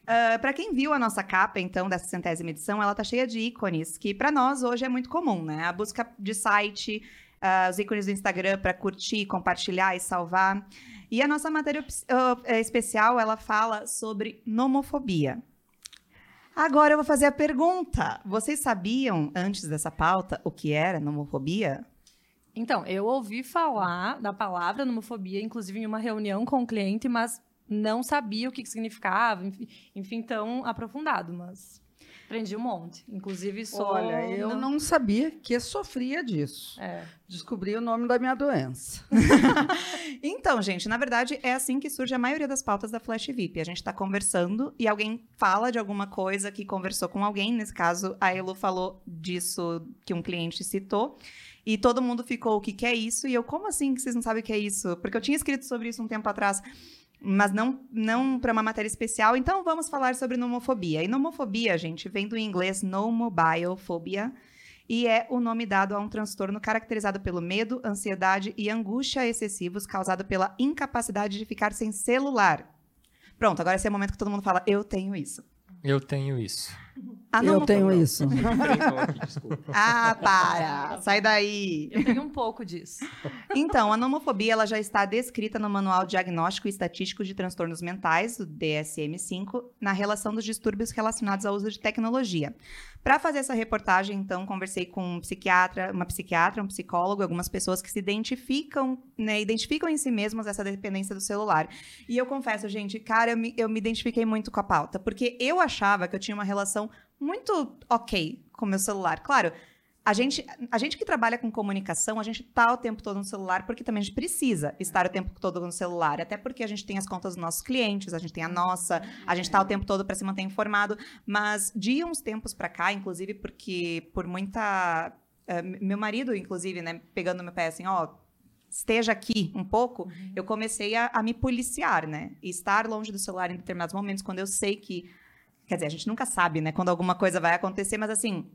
É. para quem viu a nossa capa, então, dessa centésima edição, ela tá cheia de ícones, que para nós hoje é muito comum, né? A busca de site, ah, os ícones do Instagram para curtir, compartilhar e salvar. E a nossa matéria eh, especial, ela fala sobre nomofobia. Agora eu vou fazer a pergunta. Vocês sabiam, antes dessa pauta, o que era nomofobia? Então, eu ouvi falar da palavra nomofobia, inclusive em uma reunião com o cliente, mas não sabia o que, significava, enfim, tão aprofundado, mas aprendi um monte. Inclusive, sou... Olha, eu não sabia que sofria disso. É. Descobri o nome da minha doença. Então, gente, na verdade é assim que surge a maioria das pautas da Flash VIP. A gente está conversando e alguém fala de alguma coisa que conversou com alguém. Nesse caso, a Elo falou disso que um cliente citou. E todo mundo ficou, o que, que é isso? E eu, como assim que vocês não sabem o que é isso? Porque eu tinha escrito sobre isso um tempo atrás, mas não, não para uma matéria especial. Então vamos falar sobre nomofobia. E nomofobia, gente, vem do inglês nomobiofobia e é o nome dado a um transtorno caracterizado pelo medo, ansiedade e angústia excessivos causado pela incapacidade de ficar sem celular. Pronto, agora esse é o momento que todo mundo fala, eu tenho isso. Eu tenho isso. A eu nomo- tenho isso. Aqui, desculpa. Ah, para! Sai daí! Eu tenho um pouco disso. Então, a nomofobia ela já está descrita no Manual Diagnóstico e Estatístico de Transtornos Mentais, o DSM-5, na relação dos distúrbios relacionados ao uso de tecnologia. Para fazer essa reportagem, então, conversei com um psiquiatra, uma psiquiatra, um psicólogo, algumas pessoas que se identificam, né, identificam em si mesmas essa dependência do celular. E eu confesso, gente, cara, eu me, eu me identifiquei muito com a pauta, porque eu achava que eu tinha uma relação muito ok com o meu celular. Claro, a gente, a gente que trabalha com comunicação, a gente tá o tempo todo no celular porque também a gente precisa estar o tempo todo no celular, até porque a gente tem as contas dos nossos clientes, a gente tem a nossa, a gente tá o tempo todo para se manter informado, mas de uns tempos para cá, inclusive porque por muita eh, meu marido, inclusive, né, pegando meu pé assim, ó, esteja aqui um pouco, eu comecei a, a me policiar, né? E estar longe do celular em determinados momentos, quando eu sei que. Quer dizer, a gente nunca sabe, né? Quando alguma coisa vai acontecer, mas assim.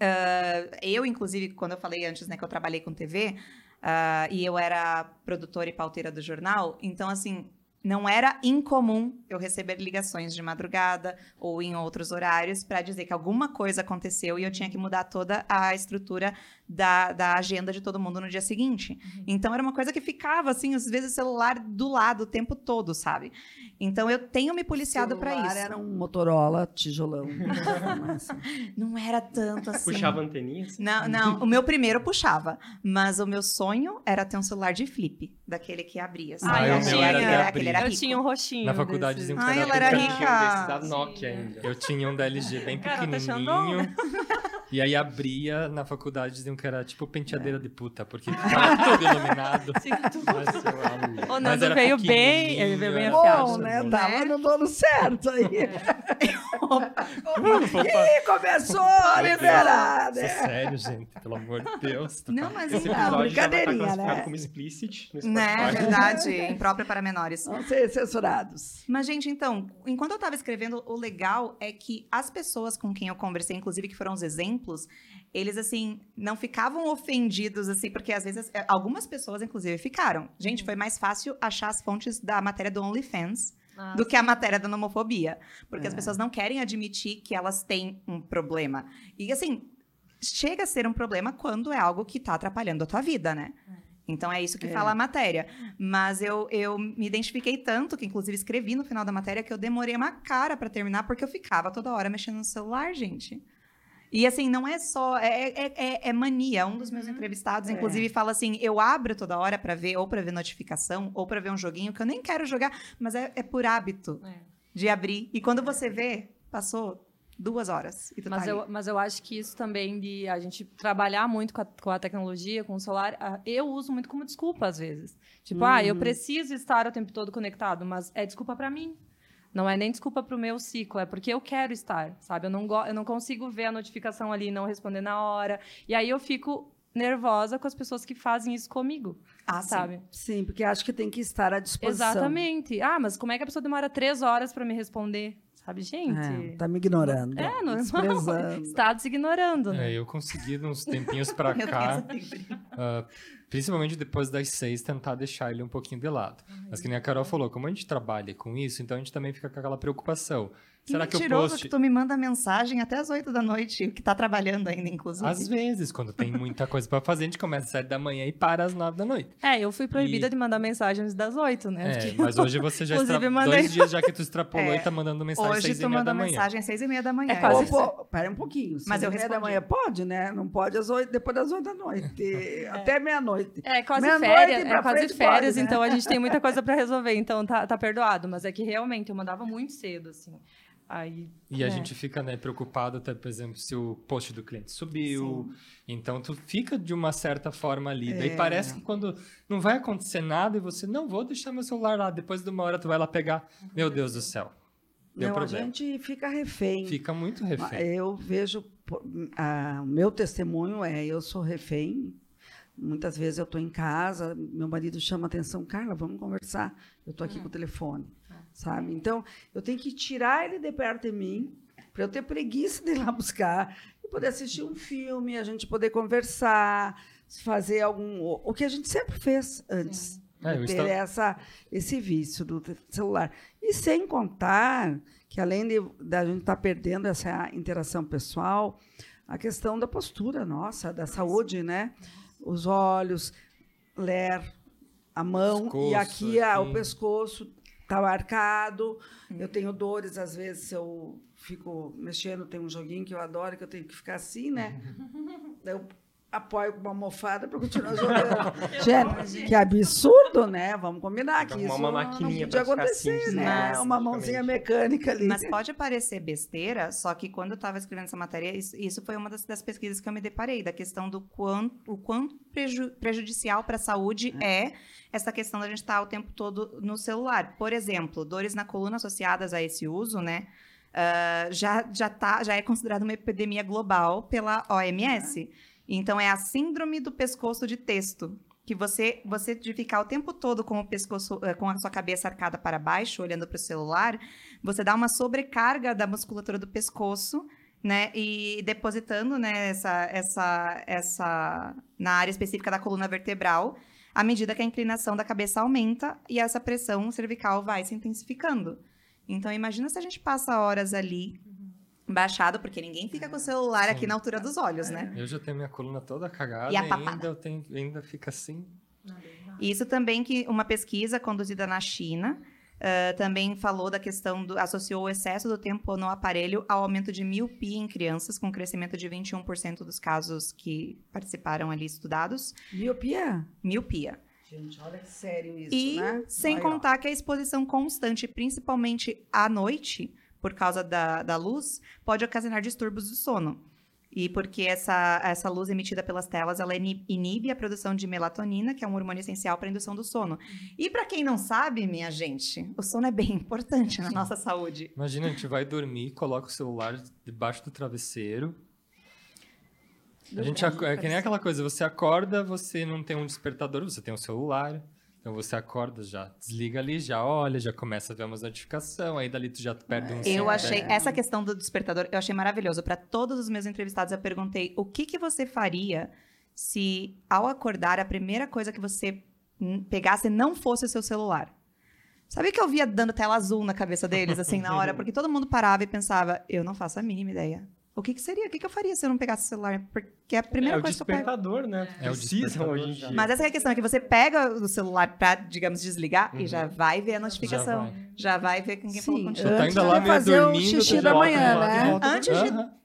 ah, eu, inclusive, quando eu falei antes, né, que eu trabalhei com TV, ah, e eu era produtora e pauteira do jornal, então, assim. não era incomum eu receber ligações de madrugada ou em outros horários para dizer que alguma coisa aconteceu e eu tinha que mudar toda a estrutura da, da agenda de todo mundo no dia seguinte. Uhum. Então era uma coisa que ficava assim, às vezes o celular do lado o tempo todo, sabe? Então eu tenho me policiado para Celular isso. Era um Motorola tijolão. Não era tanto assim. Puxava anteninhas? Não, não, o meu primeiro puxava, mas o meu sonho era ter um celular de flip, daquele que abria. assim. Ah, Aquele meu era era- aquele era Eu rico. tinha um roxinho. Na faculdade desse. diziam que Ai, era ela era rica. Tinha um desses da Nokia ainda. Eu tinha um da LG bem Garota pequenininho. E aí abria, na faculdade diziam que era tipo penteadeira de puta, porque ficava tudo iluminado. Sim, tu- Mas eu amo. O Mas Nando era veio bem, ele veio bem afiado. Bom, né? Bom. Tava no dono certo aí. Opa, Ih, começou a liberar, Nossa, né? sério, gente, pelo amor de Deus. Não, mas Esse então, vai estar brincadeirinha, né? como explicit no né, Spotify. verdade, imprópria para menores. Vão ser censurados. Mas, gente, então, enquanto eu estava escrevendo, o legal é que as pessoas com quem eu conversei, inclusive que foram os exemplos, eles, assim, não ficavam ofendidos, assim, porque às vezes, é, algumas pessoas, inclusive, ficaram. Gente, foi mais fácil achar as fontes da matéria do OnlyFans Ah, do que a matéria da nomofobia. Porque as É. pessoas não querem admitir que elas têm um problema. E, assim, chega a ser um problema quando é algo que está atrapalhando a tua vida, né? Então é isso que É. fala a matéria. Mas eu, eu me identifiquei tanto, que inclusive escrevi no final da matéria, que eu demorei uma cara para terminar, porque eu ficava toda hora mexendo no celular, gente. E assim, não é só. É, é, é- é mania. Um dos meus entrevistados, É. inclusive, fala assim: eu abro toda hora para ver, ou para ver notificação, ou para ver um joguinho que eu nem quero jogar, mas é, é por hábito é. de abrir. E quando você vê, passou duas horas. E tu Mas tá eu, ali. mas eu acho que isso também de a gente trabalhar muito com a, com a tecnologia, com o celular, ah, eu uso muito como desculpa às vezes. Tipo, ah, eu Uhum. preciso estar o tempo todo conectado, mas é desculpa para mim. Não é nem desculpa para o meu ciclo, é porque eu quero estar, sabe? Eu não, go- eu não consigo ver a notificação ali e não responder na hora. E aí eu fico nervosa com as pessoas que fazem isso comigo, Ah, sim. sabe? Sim, porque acho que tem que estar à disposição. Exatamente. Ah, mas como é que a pessoa demora três horas para me responder? Sabe, gente? É, tá me ignorando. É, normal. Está se ignorando, né? É, eu consegui, uns tempinhos pra Meu cá, ah, principalmente depois das seis, tentar deixar ele um pouquinho de lado. Mas que nem a Carol falou, como a gente trabalha com isso, então a gente também fica com aquela preocupação. Que Será que mentiroso post... que tu me manda mensagem até as oito da noite, que tá trabalhando ainda, inclusive. Às vezes, quando tem muita coisa pra fazer, a gente começa às sete da manhã e para às nove da noite. É, eu fui proibida E- de mandar mensagens das oito, né? É, Porque- mas hoje você já está Inclusive, mandei- dois dias já que tu extrapolou É, e tá mandando mensagem às Hoje seis e tu meia manda da manhã. mensagem às seis e meia da manhã. É quase pô, pera um pouquinho. Mas Mas eu eu da respondi. manhã pode, né? Não pode às oito, depois das oito da noite. Até meia-noite. É quase Meia-noite férias, é quase frente férias, pode, né? então a gente tem muita coisa pra resolver, então tá, tá perdoado. Mas é que realmente eu mandava muito cedo, assim. Aí. E a é. gente fica, né, preocupado até, por exemplo, se o post do cliente subiu. Então, tu fica de uma certa forma ali. Daí É. parece que quando não vai acontecer nada e você, não, vou deixar meu celular lá. Depois de uma hora tu vai lá pegar. Meu Deus do céu. Deu Não, a problema. gente fica refém. Fica muito refém. Eu vejo, o meu testemunho é, eu sou refém. Muitas vezes eu estou em casa, meu marido chama atenção, Carla, vamos conversar. Eu estou aqui com o telefone, sabe? Então, eu tenho que tirar ele de perto de mim, para eu ter preguiça de ir lá buscar e poder assistir um filme, a gente poder conversar, fazer algum. O que a gente sempre fez antes. É, ter estava- essa, esse vício do celular. E sem contar que, além de, da gente estar perdendo essa interação pessoal, a questão da postura nossa, da saúde, né? Os olhos, ler, a mão, Pescoço, e aqui a- o pescoço está marcado. Eu tenho dores, às vezes, se eu fico mexendo, tem um joguinho que eu adoro, que eu tenho que ficar assim, né? Eu apoio com uma almofada para continuar jogando. Gente, que absurdo, né? Vamos combinar que Arrumar isso uma não maquininha podia pra ficar acontecer, assim, né? mas- uma mãozinha mecânica ali. Mas pode parecer besteira, só que quando eu estava escrevendo essa matéria, isso, isso foi uma das, das pesquisas que eu me deparei, da questão do quanto, o quanto preju- prejudicial para a saúde é. essa questão da gente estar o tempo todo no celular. Por exemplo, dores na coluna associadas a esse uso, né? ah, já, já, tá, já é considerada uma epidemia global pela OMS. Então, é a síndrome do pescoço de texto. Que você, você de ficar o tempo todo com o pescoço, eh, com a sua cabeça arcada para baixo, olhando para o celular, você dá uma sobrecarga da musculatura do pescoço, né? E depositando, né, essa, essa, essa na área específica da coluna vertebral. à medida que a inclinação da cabeça aumenta e essa pressão cervical vai se intensificando. Então, imagina se a gente passa horas ali baixado, porque ninguém fica com o celular Sim. aqui na altura dos olhos, né? Eu já tenho minha coluna toda cagada E a e, papada? ainda, eu tenho, ainda fica assim. Isso também que uma pesquisa conduzida na China ah, também falou da questão do associou o excesso do tempo no aparelho ao aumento de miopia em crianças, com crescimento de 21% dos casos que participaram ali estudados. Miopia? Miopia. Gente, olha que sério isso, E né? sem ó. contar que a exposição constante, principalmente à noite, por causa da, da luz, pode ocasionar distúrbios do sono. E porque essa, essa luz emitida pelas telas, ela ini- inibe a produção de melatonina, que é um hormônio essencial para a indução do sono. E para quem não sabe, minha gente, o sono é bem importante na nossa saúde. Imagina, a gente vai dormir, coloca o celular debaixo do travesseiro. A gente aco- é que nem aquela coisa, você acorda, você não tem um despertador, você tem um celular. Então você acorda, já desliga ali, já olha, já começa a ver umas notificações, aí dali tu já perde um Eu achei essa questão do despertador, eu achei maravilhoso. Para todos os meus entrevistados, eu perguntei o que, que você faria se, ao acordar, a primeira coisa que você pegasse não fosse o seu celular. Sabe que eu via dando tela azul na cabeça deles, assim, na hora? Porque todo mundo parava e pensava, eu não faço a mínima ideia. O que, que seria? O que, que eu faria se eu não pegasse o celular? Porque é a primeira é o coisa que eu pego. despertador, né? É o Precisam despertador hoje em já. dia. Mas essa é a questão, é que você pega o celular pra, digamos, desligar e já vai ver a notificação. vai. Já vai, ver quem falou Sim, contigo. Tu tá ainda lá meio fazer o dormindo, tu xixi já da volta, manhã, né? volta. Antes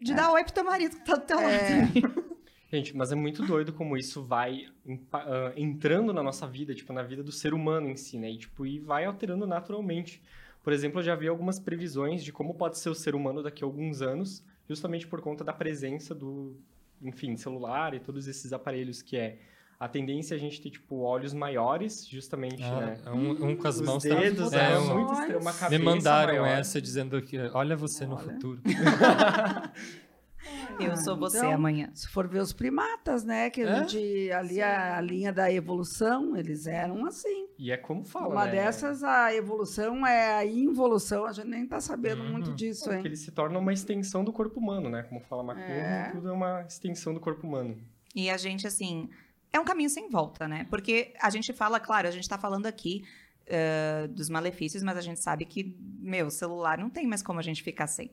de, dar oi pro teu marido que tá do teu lado. É. Gente, mas é muito doido como isso vai ah, entrando na nossa vida, tipo, na vida do ser humano em si, né? E, tipo, e vai alterando naturalmente. Por exemplo, eu já vi algumas previsões de como pode ser o ser humano daqui a alguns anos, justamente por conta da presença do, enfim, celular e todos esses aparelhos que é a tendência é a gente ter, tipo, olhos maiores, justamente, Ah, né? um, um com as Os mãos tá- dedos, é, é, um- muito estranho, uma cabeça Me mandaram maior. essa dizendo que olha você no Olha. Eu sou você Então, amanhã. Se for ver os primatas, né? Que a É? gente, ali a, a linha da evolução, eles eram assim. E é como fala, Uma né? dessas, a evolução é a involução. A gente nem tá sabendo Uhum. muito disso, Porque hein? ele se torna uma extensão do corpo humano, né? Como fala Macron, É. tudo é uma extensão do corpo humano. E a gente, assim, é um caminho sem volta, né? Porque a gente fala, claro, a gente tá falando aqui eh, dos malefícios, mas a gente sabe que, meu, celular não tem mais como a gente ficar sem.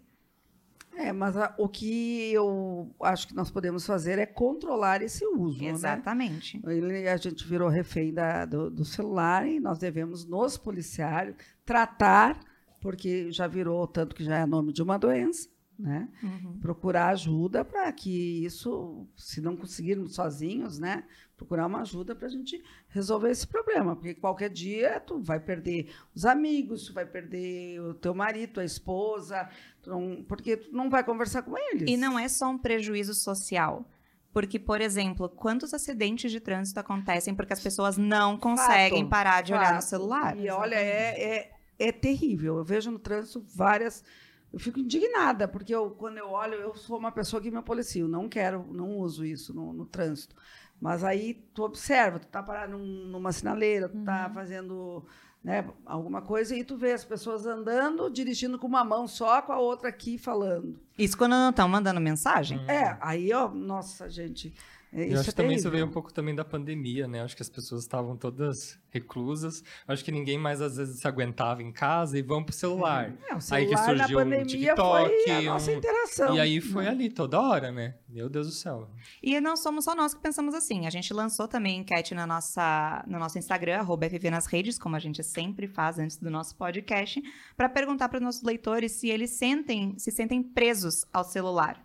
É, mas a- o que eu acho que nós podemos fazer é controlar esse uso, né? Exatamente. Ele, a gente virou refém da- do, do celular e nós devemos nos policiar, tratar, porque já virou tanto que já é nome de uma doença, né? Uhum. Procurar ajuda para que isso, se não conseguirmos sozinhos, né? Procurar uma ajuda para a gente resolver esse problema, porque qualquer dia tu vai perder os amigos, tu vai perder o teu marido, tua esposa, tu não- porque tu não vai conversar com eles. E não é só um prejuízo social. Porque, por exemplo, quantos acidentes de trânsito acontecem porque as pessoas não conseguem Fato, parar de olhar no Fato. celular? E olha, é, é, é terrível. Eu vejo no trânsito várias. Eu fico indignada, porque eu, quando eu olho, eu sou uma pessoa que me policio. Não quero, não uso isso no, no trânsito. Mas aí tu observa, tu tá parado num- numa sinaleira, tu tá fazendo né, alguma coisa e tu vê as pessoas andando, dirigindo com uma mão só, com a outra aqui falando. Isso quando não estão mandando mensagem? É, aí, ó, nossa, gente. É, Eu isso acho é que também isso veio um pouco também da pandemia, né? Acho que as pessoas estavam todas reclusas. Acho que ninguém mais às vezes se aguentava em casa e vão pro celular. É, o Aí que celular surgiu na o pandemia TikTok, foi a nossa um- interação. E aí foi ali toda hora, né? Meu Deus do céu. E não somos só nós que pensamos assim. A gente lançou também enquete na nossa, no nosso Instagram, arroba nas redes, como a gente sempre faz antes do nosso podcast, para perguntar para os nossos leitores se eles sentem, se sentem presos ao celular.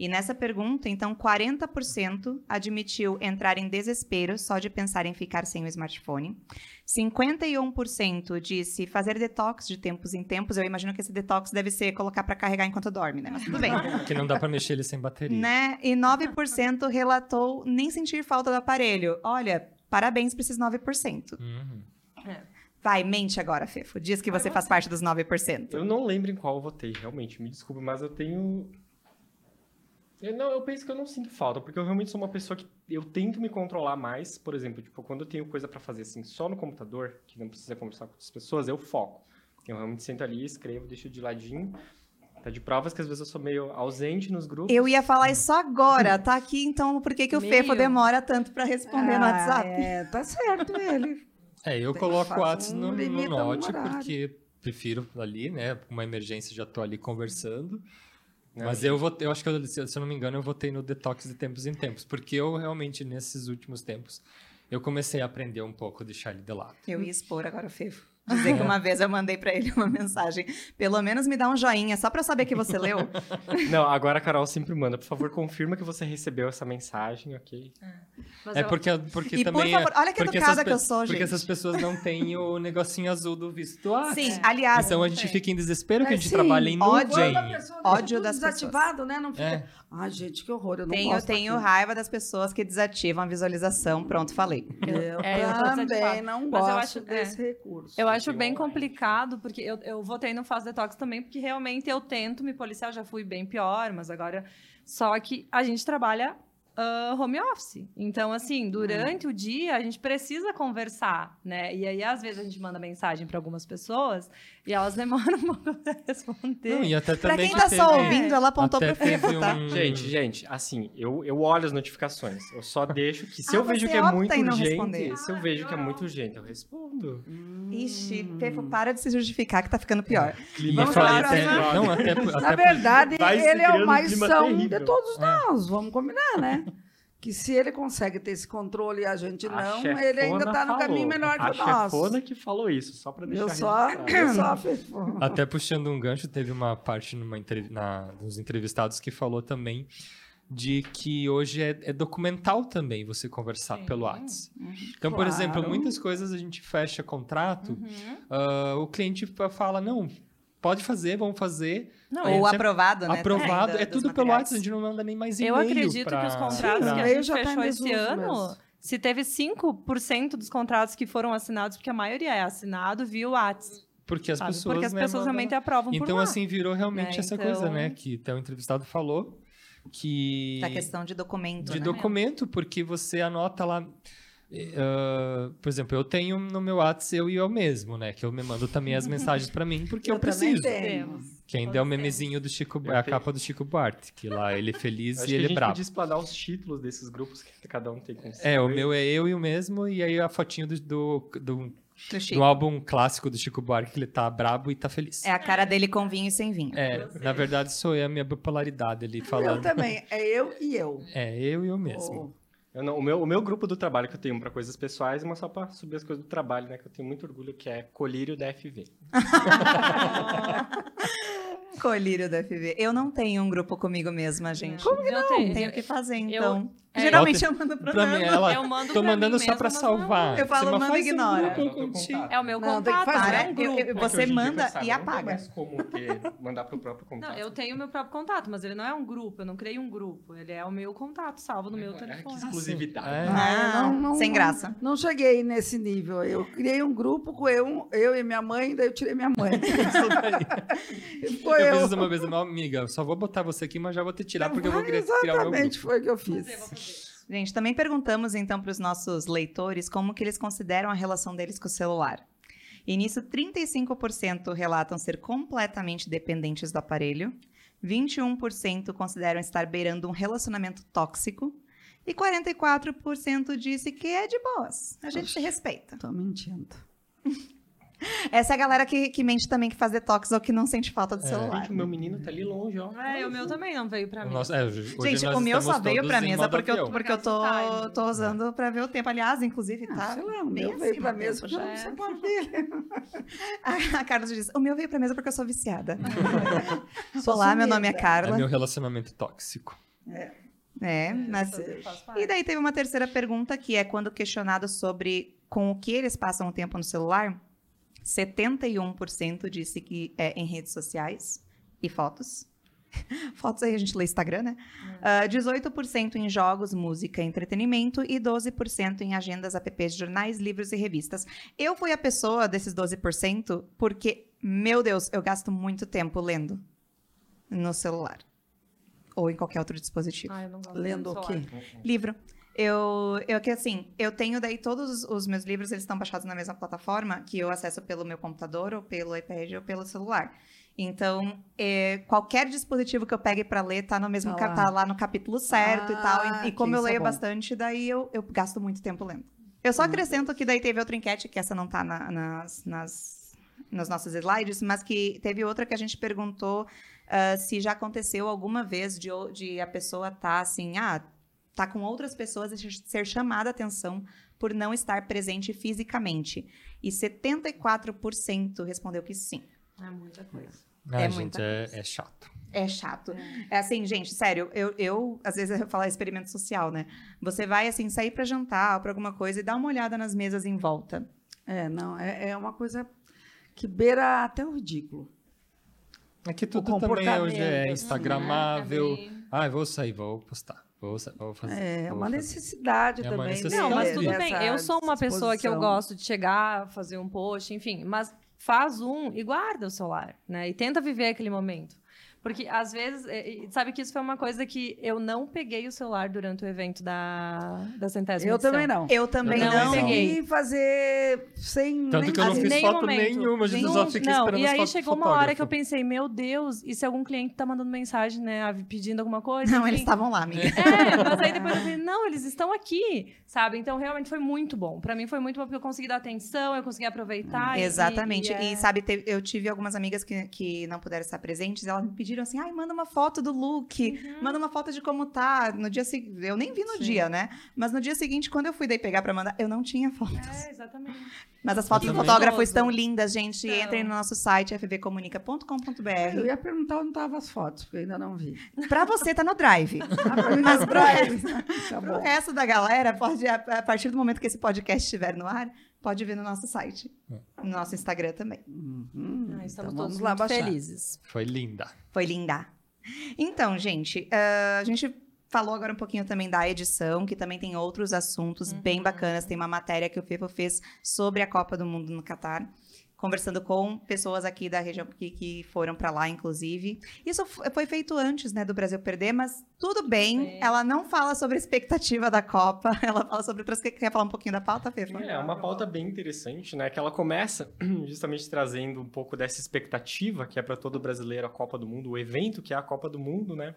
E nessa pergunta, então, 40% admitiu entrar em desespero só de pensar em ficar sem o smartphone. 51% disse fazer detox de tempos em tempos. Eu imagino que esse detox deve ser colocar para carregar enquanto dorme, né? Mas tudo bem. Que não dá pra mexer ele sem bateria. Né? E 9% relatou nem sentir falta do aparelho. Olha, parabéns para esses 9%. Uhum. Vai, mente agora, Fefo. Diz que você faz parte dos 9%. Eu não lembro em qual eu votei, realmente, me desculpe, mas eu tenho. Eu, não, eu penso que eu não sinto falta, porque eu realmente sou uma pessoa que eu tento me controlar mais. Por exemplo, tipo, quando eu tenho coisa pra fazer assim, só no computador, que não precisa conversar com outras pessoas, eu foco. Eu realmente sento ali, escrevo, deixo de ladinho. Tá de provas que às vezes eu sou meio ausente nos grupos. Eu ia falar isso agora. Tá aqui, então, por que, que o Meio. Fefo demora tanto pra responder no Ah, WhatsApp? É, tá certo ele. É, eu Tem- coloco o WhatsApp no, no note, porque prefiro ali, né? Uma emergência já tô ali conversando. Né? Mas eu votei, eu acho que, eu, se eu não me engano, eu votei no detox de tempos em tempos. Porque eu realmente, nesses últimos tempos, eu comecei a aprender um pouco, de lado. Eu ia expor agora o Fefo. Dizer que uma vez eu mandei pra ele uma mensagem. Pelo menos me dá um joinha, só pra eu saber que você leu. Não, agora a Carol sempre manda. Por favor, confirma que você recebeu essa mensagem, ok? É eu- porque, porque E, por também. favor, é- olha que porque educada que eu sou, Porque gente. essas pessoas não têm o negocinho azul do visto WhatsApp. Sim, aliás, Então a gente fica em desespero que a É, gente sim, trabalha em ódio. Ódio das pessoas. desativado, né? Não fica... É. Ai, gente, que horror. Eu não tenho, gosto tenho daquilo. raiva das pessoas que desativam a visualização. Pronto, falei. Eu É, também não Mas eu gosto acho- é. desse recurso. Eu acho bem complicado, porque eu, eu votei no Faz Detox também, porque realmente eu tento me policiar, já fui bem pior, mas agora. Só que a gente trabalha ah, home office. Então, assim, durante o dia a gente precisa conversar, né? E aí, às vezes, a gente manda mensagem para algumas pessoas e elas demoram um pouco para responder. Não, e até Pra quem que tá só teve- ouvindo, ela apontou pro Fefo, tá? um- Gente, gente, assim, eu, eu olho as notificações. Eu só deixo que se Ah, eu vejo que é muito urgente, se eu vejo que é muito urgente, eu respondo. Ixi, Fefo, para de se justificar que tá ficando pior. E Vamos foi lá, até, não, até, até Na verdade, ele é o mais clima são terrível. de todos nós. Vamos combinar, né? Que se ele consegue ter esse controle e a gente A não, ele ainda tá no caminho melhor A que nós. chefona que falou isso, só pra deixar Eu só, eu só. Até puxando um gancho, teve uma parte numa entrev na, dos entrevistados que falou também de que hoje é, é documental também você conversar Sim. pelo WhatsApp. Então, por exemplo, Claro. muitas coisas a gente fecha contrato, Uhum. ah, o cliente fa- fala, não, pode fazer, vamos fazer. Não, Ou sempre- aprovado, né? Aprovado, também, é dos tudo pelo. WhatsApp, a gente não manda nem mais e-mail Eu acredito pra- que os contratos pra- que a gente já tá fechou esse desuso ano, mesmo. se teve 5% dos contratos que foram assinados, porque a maioria é assinado via WhatsApp, Porque as sabe? pessoas, porque as né, pessoas mandam- realmente aprovam por Então, lá. assim, virou realmente Né, essa então- coisa, né? Que até o entrevistado falou que... Da questão de documento, de né? documento, porque você anota lá. Ah, por exemplo, eu tenho no meu WhatsApp eu e eu mesmo, né? Que eu me mando também as mensagens pra mim, porque eu, também preciso. Que ainda é o memezinho do Chico, Eu a tenho. capa do Chico Buarque, que lá ele é feliz Acho e a ele é gente bravo. podia explanar os títulos desses grupos que cada um tem com É, o meu é eu e o mesmo, e aí a fotinho do, do, do, Do álbum clássico do Chico Buarque, que ele tá brabo e tá feliz. É a cara dele com vinho e sem vinho. É, na verdade, sou eu, a minha bipolaridade ali Eu falando. também. É eu e eu. É, eu e eu mesmo. Oh, Eu não- o, meu, o meu grupo do trabalho que eu tenho pra coisas pessoais, mas só pra subir as coisas do trabalho, né? Que eu tenho muito orgulho, que é Colírio da FV. Colírio da FV. Eu não tenho um grupo comigo mesma, gente. Como que não? Eu Tenho que fazer, então. É, Geralmente eu- eu mando pro Pra mim, ela, Eu mando tô pra mandando mim só pra não é um salvar. Eu falo, Você manda um ignora. contigo. É o meu Não, que contato, fazer. não é um eu- grupo. eu- Porque você dia, manda e não tem apaga. mais como ter, mandar pro próprio contato. Não, eu tenho meu próprio contato, mas ele não é um grupo, eu não criei um grupo. Ele é o meu contato, salvo no meu É, que telefone. exclusividade. É. Ah, não, não, sem não- graça. Não cheguei nesse nível. Eu criei um grupo com eu, eu e minha mãe, daí eu tirei minha mãe. E Ficou Eu eu. fiz uma vez, uma amiga, só vou botar você aqui, mas já vou te tirar porque eu vou criar o meu Exatamente, grupo. foi o que eu fiz. Gente, também perguntamos então para os nossos leitores como que eles consideram a relação deles com o celular. E nisso, 35% relatam ser completamente dependentes do aparelho, 21% consideram estar beirando um relacionamento tóxico e 44% disse que é de boas. A gente se respeita. Tô mentindo. Essa é a galera que, que mente também que faz detox ou que não sente falta do É. celular. Gente, o meu menino tá ali longe, ó. É, o meu também não veio pra mim. nosso- é, Gente, o meu só veio pra mesa modo porque eu, porque eu tô, Time. tô usando pra ver o tempo. Aliás, inclusive, Ah, tá. sei lá, o meu veio pra mesa já. qual dele. A Carlos diz: O meu veio pra mesa porque eu sou viciada. Sou Olá, meu nome é sumida. É Carla. meu relacionamento tóxico. É, mas. Faz- faz E daí teve uma terceira pergunta que é quando questionado sobre com o que eles passam o tempo no celular, 71% disse que é em redes sociais e fotos. Fotos aí a gente lê Instagram, né? Ah, 18% em jogos, música e entretenimento e 12% em agendas, apps, jornais, livros e revistas. Eu fui a pessoa desses 12% porque, meu Deus, eu gasto muito tempo lendo no celular. Ou em qualquer outro dispositivo. Ah, eu não gosto Lendo do o quê? Livro. Eu, eu que assim, eu tenho daí todos os- meus livros, eles estão baixados na mesma plataforma, que eu acesso pelo meu computador, ou pelo iPad, ou pelo celular. Então, é, qualquer dispositivo que eu pegue para ler tá no mesmo Tá lá. tá lá no capítulo certo e tal. Ah, E, e como eu é leio bom. bastante, daí eu, eu gasto muito tempo lendo. Eu só acrescento que daí teve outra enquete, que essa não tá na- nas, nas, nos nossos slides, mas que teve outra que a gente perguntou ah, se já aconteceu alguma vez de, de a pessoa tá assim, ah, tá com outras pessoas e ser chamada a atenção por não estar presente fisicamente. E 74% respondeu que sim. É muita coisa. Ai, É gente, muita é, é chato. É chato. É assim, gente, sério, eu, eu às vezes eu falo experimento social, né? Você vai assim sair pra jantar ou pra alguma coisa e dá uma olhada nas mesas em volta. É, não, é, é uma coisa que beira até o ridículo. É que tudo também comportamento, hoje é assim, instagramável. É bem- Ah, vou sair, vou postar. Vou, sa- vou fazer. É vou uma fazer. necessidade É uma também. necessidade. Não, mas né, tudo bem. Eu sou uma pessoa que eu gosto de chegar, fazer um post, enfim, mas faz um e guarda o celular, né? E tenta viver aquele momento. Porque, às vezes, é, e sabe que isso foi uma coisa que eu não peguei o celular durante o evento da, da centésima Eu edição. também não. Eu também Eu não. não peguei. E fazer sem Tanto nem que eu não Assim, fiz nem foto momento. nenhuma, gente, Não, só fiquei não, esperando E aí chegou uma hora que eu pensei, meu Deus, e se algum cliente tá mandando mensagem, né, pedindo alguma coisa? Não, enfim. eles estavam lá, amiga. É, mas aí depois eu falei, não, eles estão aqui, sabe? Então realmente foi muito bom. Pra mim foi muito bom porque eu consegui dar atenção, eu consegui aproveitar. e- Exatamente. E, E, é- sabe, teve- eu tive algumas amigas que, que não puderam estar presentes, elas me pediram assim: ai, manda uma foto do look, manda uma foto de como tá. No dia seguinte, eu nem vi no Sim. dia, né? Mas no dia seguinte, quando eu fui daí pegar pra mandar, eu não tinha foto. É, exatamente. Mas as fotos Que do fotógrafo gostoso. estão lindas, gente. Então. Entrem no nosso site, Eu fvcomunica.com.br. ia perguntar onde estavam as fotos, porque eu ainda não vi. Pra você, tá no Drive. Mas Mas pro resto, Tá pro resto da galera, pode, a partir do momento que esse podcast estiver no ar, pode ver no nosso site. No nosso Instagram também. Uhum, Ah, estamos então todos lá muito baixar. felizes. Foi linda. Foi linda. Então, gente, ah, a gente falou agora um pouquinho também da edição, que também tem outros assuntos bem bacanas. Tem uma matéria que o FEFO fez sobre a Copa do Mundo no Catar. Conversando com pessoas aqui da região que, que foram para lá, inclusive. Isso foi feito antes, né, do Brasil perder, mas tudo bem. Sim. Ela não fala sobre a expectativa da Copa, ela fala sobre outras. Quer quer falar um pouquinho da pauta, Fefa? É uma pauta bem interessante, né? Que ela começa justamente trazendo um pouco dessa expectativa que é para todo brasileiro a Copa do Mundo, o evento que é a Copa do Mundo, né?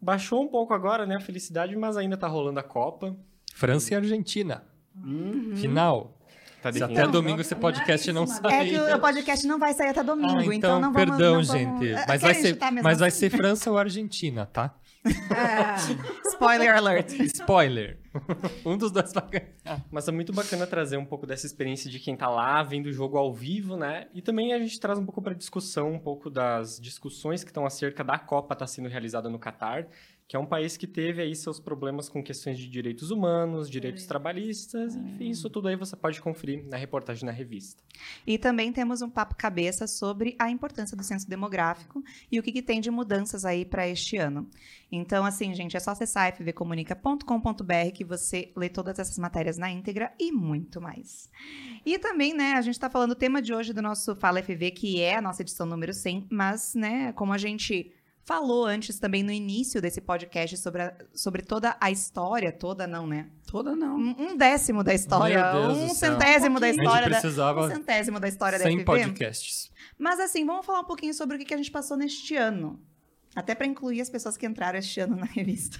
Baixou um pouco agora, né, a felicidade, mas ainda tá rolando a Copa. França e Argentina. Uhum. Final. Tá Se até domingo esse podcast não É sair. que o podcast não vai sair até domingo, Ah, então, então, não vamos. perdão, não vamos- gente. É, Mas vai, ser, mas vai assim? ser França ou Argentina, tá? É, Spoiler alert. Spoiler. um dos dois vai ganhar. Mas é muito bacana trazer um pouco dessa experiência de quem tá lá, vendo o jogo ao vivo, né? E também a gente traz um pouco para discussão, um pouco das discussões que estão acerca da Copa estar sendo realizada no Catar, que é um país que teve aí seus problemas com questões de direitos humanos, direitos trabalhistas, enfim, isso tudo aí você pode conferir na reportagem na revista. E também temos um papo cabeça sobre a importância do censo demográfico e o que, que tem de mudanças aí para este ano. Então, assim, gente, é só acessar fvcomunica.com.br que você lê todas essas matérias na íntegra e muito mais. E também, né, a gente está falando o tema de hoje do nosso Fala FV, que é a nossa edição número 100, mas, né, como a gente falou antes também no início desse podcast sobre, a- sobre toda a história, toda não, né? toda não. Um um décimo da história, um centésimo da A gente história da, precisava um centésimo da história da 100 FV. podcasts. Mas assim, vamos falar um pouquinho sobre o que que a gente passou neste ano. Até para incluir as pessoas que entraram este ano na revista.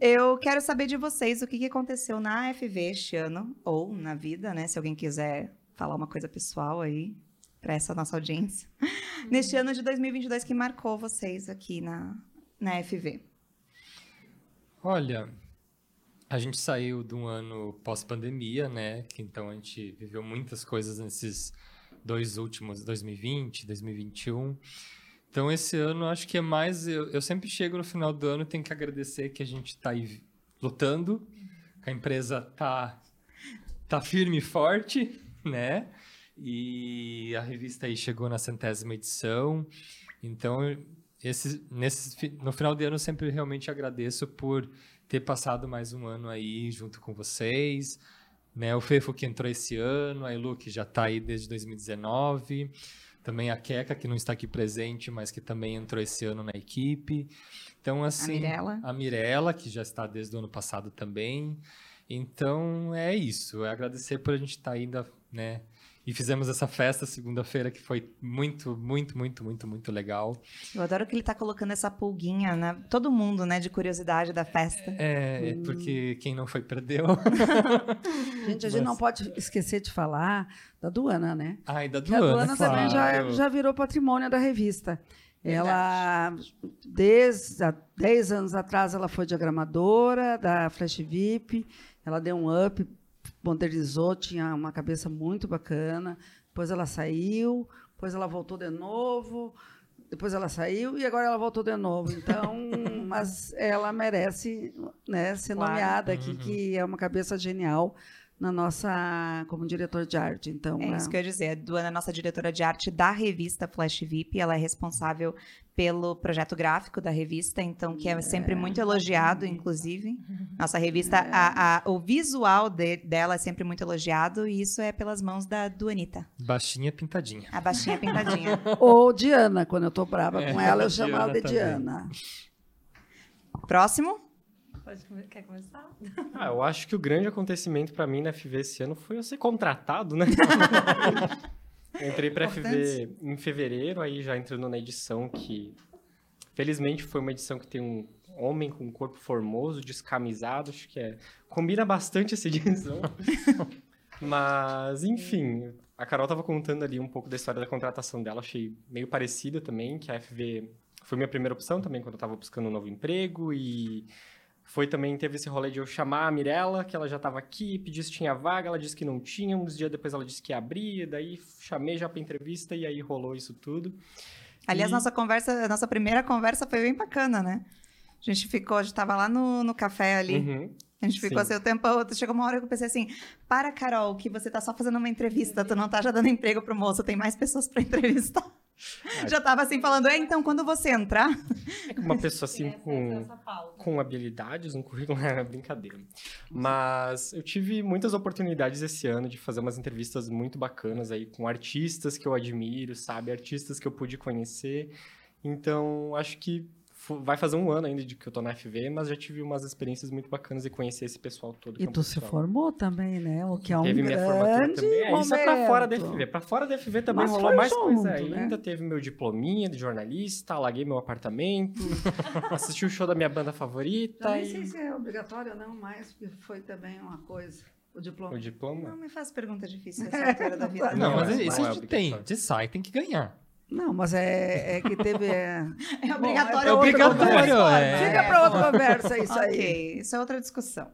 Eu quero saber de vocês o que que aconteceu na FV este ano, ou na vida, né? Se alguém quiser falar uma coisa pessoal aí para essa nossa audiência. Neste ano de 2022 que marcou vocês aqui na, na FV. Olha, a gente saiu de um ano pós-pandemia, né? Que então a gente viveu muitas coisas nesses dois últimos, 2020, 2021. Então esse ano acho que é mais. Eu, eu sempre chego no final do ano e tenho que agradecer que a gente está aí lutando, que a empresa tá, tá firme e forte, né? E a revista aí chegou na centésima edição. Então, esse, nesse, no final de ano eu sempre realmente agradeço por ter passado mais um ano aí junto com vocês. Né? O Fefo que entrou esse ano, a Elu que já está aí desde 2019. Também a Keka, que não está aqui presente, mas que também entrou esse ano na equipe. Então, assim. Mirella. A Mirella, que já está desde o ano passado também. Então, é isso. É agradecer por a gente estar ainda, né? E fizemos essa festa segunda-feira que foi muito, muito, muito, muito, muito legal. Eu adoro que ele tá colocando essa pulguinha, né? Todo mundo, né, de curiosidade da festa. É, porque quem não foi perdeu. Gente, a gente não pode esquecer de falar da Duana, né? Ai, da Que a Duana, Duana também já, claro. já virou patrimônio da revista. Verdade. Ela, desde há 10 anos atrás, ela foi diagramadora da Flash VIP. Ela deu um up, modernizou, tinha uma cabeça muito bacana. Depois ela saiu, depois ela voltou de novo, depois ela saiu e agora ela voltou de novo. Então, mas ela merece né, ser Claro. nomeada aqui, Uhum. que é uma cabeça genial na nossa como diretor de arte. Então, É isso que eu ia dizer. A Duana é nossa diretora de arte da revista Flash VIP. Ela é responsável pelo projeto gráfico da revista, então que é sempre muito elogiado, inclusive. Nossa revista, a- a- o visual de- dela é sempre muito elogiado e isso é pelas mãos da Duanita, Baixinha pintadinha. a baixinha pintadinha. Ou Diana, quando eu tô brava É, com ela, eu chamo ela de também. Diana. Próximo. Pode Quer começar? Ah, eu acho que o grande acontecimento pra mim na FV esse ano foi eu ser contratado, né? eu entrei pra FV em fevereiro, aí já entrando na edição que, felizmente, foi uma edição que tem um homem com um corpo formoso, descamisado, acho que é... Combina bastante essa edição. Mas, enfim, a Carol tava contando ali um pouco da história da contratação dela, achei meio parecida também, que a FV foi minha primeira opção também quando eu tava buscando um novo emprego e foi também, teve esse rolê de eu chamar a Mirella, que ela já estava aqui, pedi se tinha vaga, ela disse que não tinha, uns dias depois ela disse que ia abrir, daí chamei já pra entrevista e aí rolou isso tudo. Aliás, E- nossa conversa, nossa primeira conversa foi bem bacana, né? A gente ficou, a gente tava lá no, no café ali. Uhum. A gente ficou Sim. assim o tempo todo. Chegou uma hora que eu pensei assim: para, Carol, que você tá só fazendo uma entrevista, tu não tá já dando emprego pro moço, tem mais pessoas pra entrevistar. Já tava assim falando, é, então quando você entrar. É que uma pessoa assim Essa- com, pauta. com habilidades, um currículo é brincadeira. Mas eu tive muitas oportunidades esse ano de fazer umas entrevistas muito bacanas aí com artistas que eu admiro, sabe? Artistas que eu pude conhecer. Então, acho que vai fazer um ano ainda de que eu tô na FV, mas já tive umas experiências muito bacanas e conhecer esse pessoal todo. E é tu se pessoal- formou também, né? O que é um Teve minha formatura grande também. É, isso é pra fora da. FV. Pra fora da FV também Mas rolou foi mais junto, coisa né? ainda. Teve meu diplominha de jornalista, alaguei meu apartamento, assisti o show da minha banda favorita. Eu nem e- sei se é obrigatório ou não, mas foi também uma coisa. O diploma. O diploma? Não me faz pergunta difícil essa altura da vida. Não, Não, mas é- isso não é a gente tem. obrigatório. De sai, tem que ganhar. Não, mas é, é que teve. É, É obrigatório. é outra obrigatório, conversa. é. Fica para outra conversa isso aí. Ok, isso é outra discussão.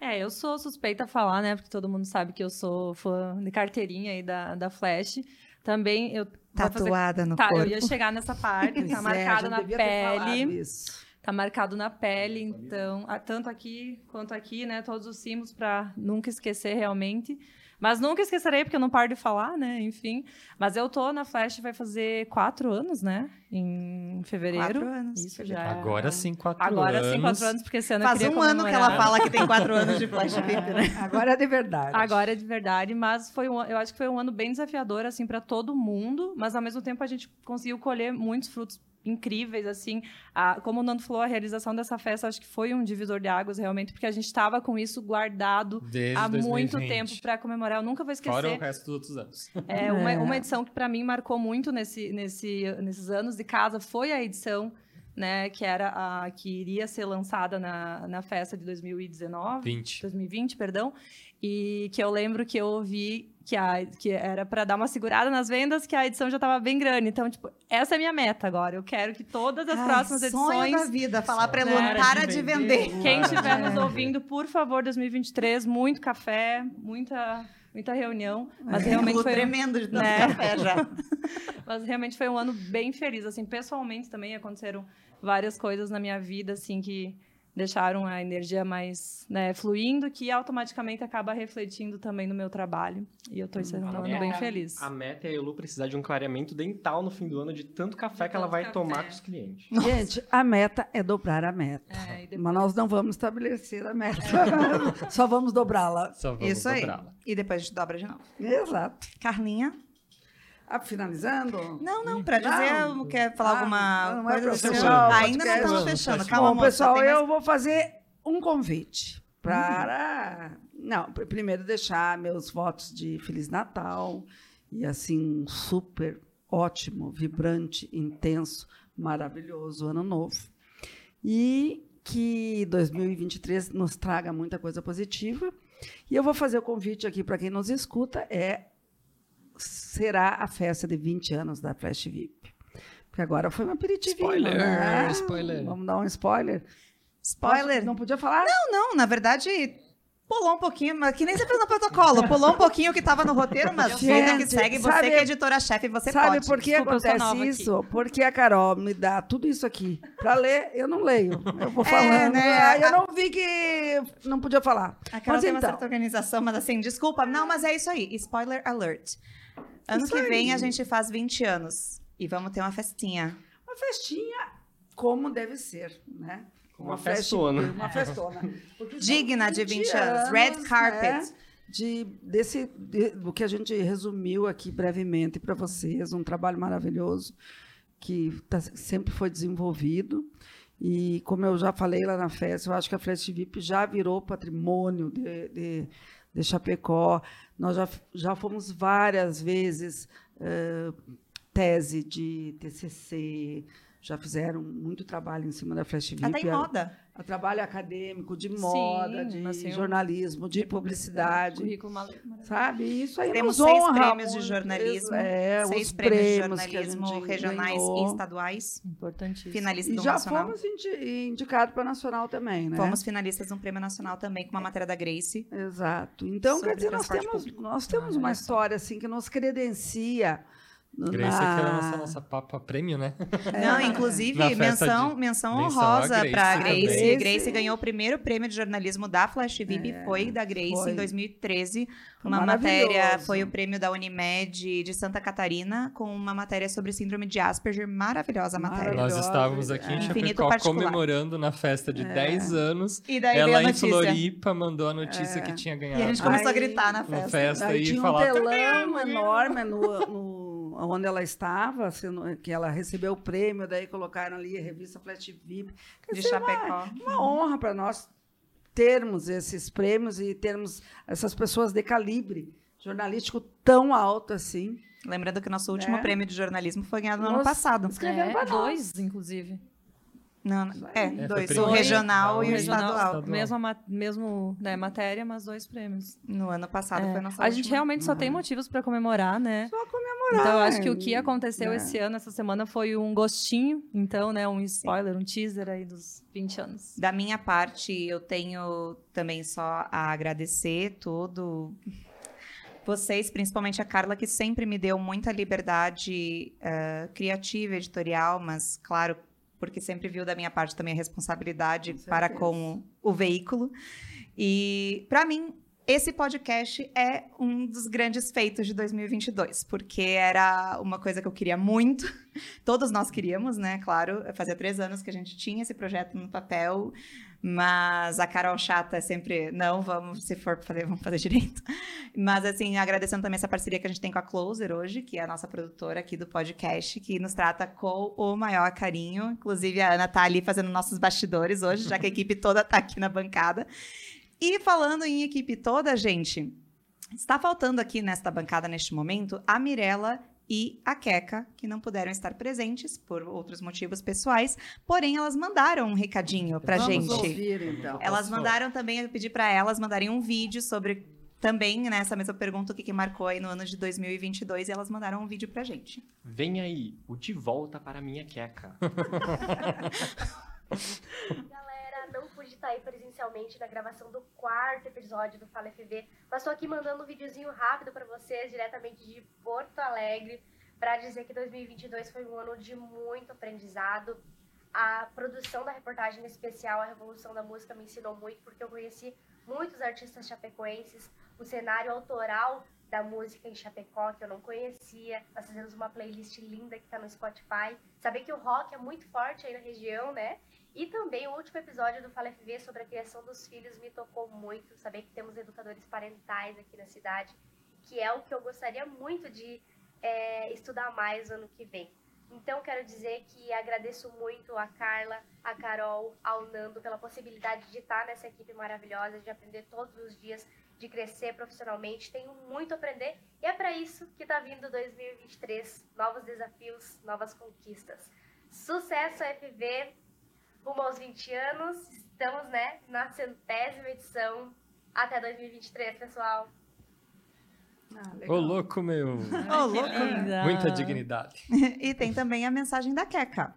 É, eu sou suspeita a falar, né? Porque todo mundo sabe que eu sou fã de carteirinha aí da, da Flash. Também eu. vai fazer- Tatuada no Tá, corpo. eu ia chegar nessa parte, é, tá a marcado na pele. isso. Tá marcado na pele, então, tanto aqui quanto aqui, né? Todos os símbolos para nunca esquecer realmente. Mas nunca esquecerei, porque eu não paro de falar, né? Enfim. Mas eu tô na Flash, vai fazer quatro anos, né? Em fevereiro. Quatro anos. Isso já. é- Agora sim, quatro Agora anos. sim, quatro anos, porque esse ano Faz eu um ano que ela fala que tem quatro anos de Flash VIP, né? Agora é de verdade. Agora é de verdade, mas foi um, eu acho que foi um ano bem desafiador assim para todo mundo, mas ao mesmo tempo a gente conseguiu colher muitos frutos incríveis assim. A- como o Nando falou, a realização dessa festa acho que foi um divisor de águas realmente, porque a gente estava com isso guardado Desde há muito 2020. tempo para comemorar. Eu nunca vou esquecer. Fora o resto dos outros anos. É, uma, É. uma edição que para mim marcou muito nesse, nesse, nesses anos de casa foi a edição, né, que era a que iria ser lançada na, na festa de 2019, 20. 2020, perdão, e que eu lembro que eu ouvi que, a, que era para dar uma segurada nas vendas, que a edição já estava bem grande. Então, tipo, essa é a minha meta agora. Eu quero que todas as Ai, próximas Sonho da edições vida, falar pra Né? Elô, para de vender. quem estiver É. nos ouvindo, por favor, 2023, muito café, muita, muita reunião. Mas realmente foi. tremendo de tanto né? café já. Mas realmente foi um ano bem feliz. Assim, pessoalmente também aconteceram várias coisas na minha vida, assim, que deixaram a energia mais né, fluindo, que automaticamente acaba refletindo também no meu trabalho. E eu tô encerrando um ano É. bem feliz. A meta é a Elu precisar de um clareamento dental no fim do ano de tanto café De que ela tanto vai café. tomar com os clientes. Gente, a meta é dobrar a meta. É, depois- Mas nós não vamos estabelecer a meta. Só vamos dobrá-la. Só vamos Isso aí. dobrá-la. E depois a gente dobra de novo. Exato. Carlinha? Ah, finalizando? Não, não, pra dizer, Não. quer falar Ah, alguma não é coisa? fechar o Ainda não estamos fechando, Vamos calma, Bom, moça, pessoal, mais- eu vou fazer um convite para Não, pr- primeiro deixar meus votos de Feliz Natal e assim um super ótimo, vibrante, intenso, maravilhoso ano novo. E que 2023 nos traga muita coisa positiva. E eu vou fazer o convite aqui para quem nos escuta é será a festa de 20 anos da Flash VIP. Porque agora foi um aperitivo. Spoiler, né? spoiler. Vamos dar um spoiler. Spoiler. Não podia falar? Não, não, na verdade, pulou um pouquinho, mas que nem você fez no protocolo. Pulou um pouquinho o que estava no roteiro, mas vida que segue, você sabe- que é editora-chefe, você Sabe pode. por que Desculpa, acontece nova aqui. isso? Porque a Carol me dá tudo isso aqui. Para ler, eu não leio. Eu vou É, falando. né? Aí eu não vi que não podia falar. A Carol Mas tem uma então, certa organização, mas assim, desculpa. Não, mas é isso aí. Spoiler alert. Ano Isso que vem aí. a gente faz 20 anos. E vamos ter uma festinha. uma festinha como deve ser, né? Uma festa- festona. Uma festona. Porque Digna de 20 anos. Red carpet. né, de, desse, de- do que a gente resumiu aqui brevemente para vocês, um trabalho maravilhoso que tá- sempre foi desenvolvido. E como eu já falei lá na festa, eu acho que a Flash VIP já virou patrimônio de, de, de Chapecó. Nós já, já fomos várias vezes eh, tese de TCC, já fizeram muito trabalho em cima da Flash VIP. Até em a- moda. A trabalho acadêmico, de Sim, moda, de assim, um- jornalismo, de publicidade. Currículo maravilhoso. Sabe? Isso aí Temos nos seis honra prêmios de jornalismo. É, seis os prêmios de prêmios a jornalismo regionais ganhou. e estaduais. Importantíssimo. Finalista E do já Nacional. fomos indi- indicados para nacional também, né? Fomos finalistas de um prêmio nacional também, com uma matéria da Grace. Exato. Então, Sobre quer dizer, nós temos, público. nós temos Ah, uma só. história assim que nos credencia. Grace, na... que era a nossa, nossa papa prêmio, né? Não, inclusive, Na festa menção, de- menção menção honrosa para a Grace. Grace. Grace ganhou o primeiro prêmio de jornalismo da Flash VIP, É, foi da Grace foi. em 2013. Foi Uma matéria, foi o prêmio da Unimed de Santa Catarina, com uma matéria sobre síndrome de Asperger, maravilhosa a matéria. Maravilhosa. Nós estávamos aqui em É. Infinito Chapecó comemorando na festa de 10 anos. E daí Ela em. Floripa mandou a notícia É. que tinha ganhado. E a gente começou Aí- a gritar na na festa. festa Aí e tinha um falar. telão enorme no, no- onde ela estava, sendo- que ela recebeu o prêmio, daí colocaram ali a revista Flash VIP. Quer De dizer, uma- Chapecó. uma honra para nós termos esses prêmios e termos essas pessoas de calibre jornalístico tão alto assim. Lembrando que nosso último Né? prêmio de jornalismo foi ganhado no ano passado. escrevemos É, para dois, inclusive. Não, é, foi dois. O regional e o estadual. Estadual. Mesma, ma- mesmo né, matéria, mas dois prêmios. No ano passado É, foi nossa a gente última. realmente só tem motivos para comemorar, né? Só comemorar. Então, eu acho que o que aconteceu né? esse ano, essa semana, foi um gostinho, então, né? Um spoiler, um teaser aí dos 20 anos. Da minha parte, eu tenho também só a agradecer tudo. Vocês, principalmente a Carla, que sempre me deu muita liberdade eh, criativa, editorial, mas, claro, porque sempre viu da minha parte também a responsabilidade Com para com o veículo. E, para mim, esse podcast é um dos grandes feitos de 2022, porque era uma coisa que eu queria muito. Todos nós queríamos, né? Claro, fazia três anos que a gente tinha esse projeto no papel, mas a Carol chata é sempre, não, vamos, se for fazer, vamos fazer direito. Mas, assim, agradecendo também essa parceria que a gente tem com a Closer hoje, que é a nossa produtora aqui do podcast, que nos trata com o maior carinho. Inclusive, a Ana tá ali fazendo nossos bastidores hoje, já que a equipe toda tá aqui na bancada. E falando em equipe toda, gente, está faltando aqui nesta bancada, neste momento, a Mirella e a Queca, que não puderam estar presentes por outros motivos pessoais, porém elas mandaram um recadinho pra Vamos gente. ouvir, então. Elas mandaram também, eu pedi para elas mandarem um vídeo sobre também nessa mesma pergunta o que, que marcou aí no ano de 2022 e elas mandaram um vídeo pra gente. Vem aí, o De Volta para Minha Queca. Estar aí presencialmente na gravação do quarto episódio do Fala FV, mas tô aqui mandando um videozinho rápido para vocês, diretamente de Porto Alegre, para dizer que 2022 foi um ano de muito aprendizado. A produção da reportagem especial, a Revolução da Música, me ensinou muito, porque eu conheci muitos artistas chapecoenses, o cenário autoral da música em Chapecó, que eu não conhecia. Nós fizemos uma playlist linda que está no Spotify. Saber que o rock é muito forte aí na região, né? E também o último episódio do Fala FV sobre a criação dos filhos me tocou muito. Saber que temos educadores parentais aqui na cidade, que é o que eu gostaria muito de é, estudar mais ano que vem. Então, quero dizer que agradeço muito a Carla, a Carol, ao Nando pela possibilidade de estar nessa equipe maravilhosa, de aprender todos os dias, de crescer profissionalmente. Tenho muito a aprender e é para isso que está vindo 2023. Novos desafios, novas conquistas. Sucesso FV, rumo aos 20 anos. Estamos né, na centésima edição. Até 2023, pessoal. Ah, Ô, louco, meu. Ô, louco. Muita dignidade. e tem também a mensagem da Queca.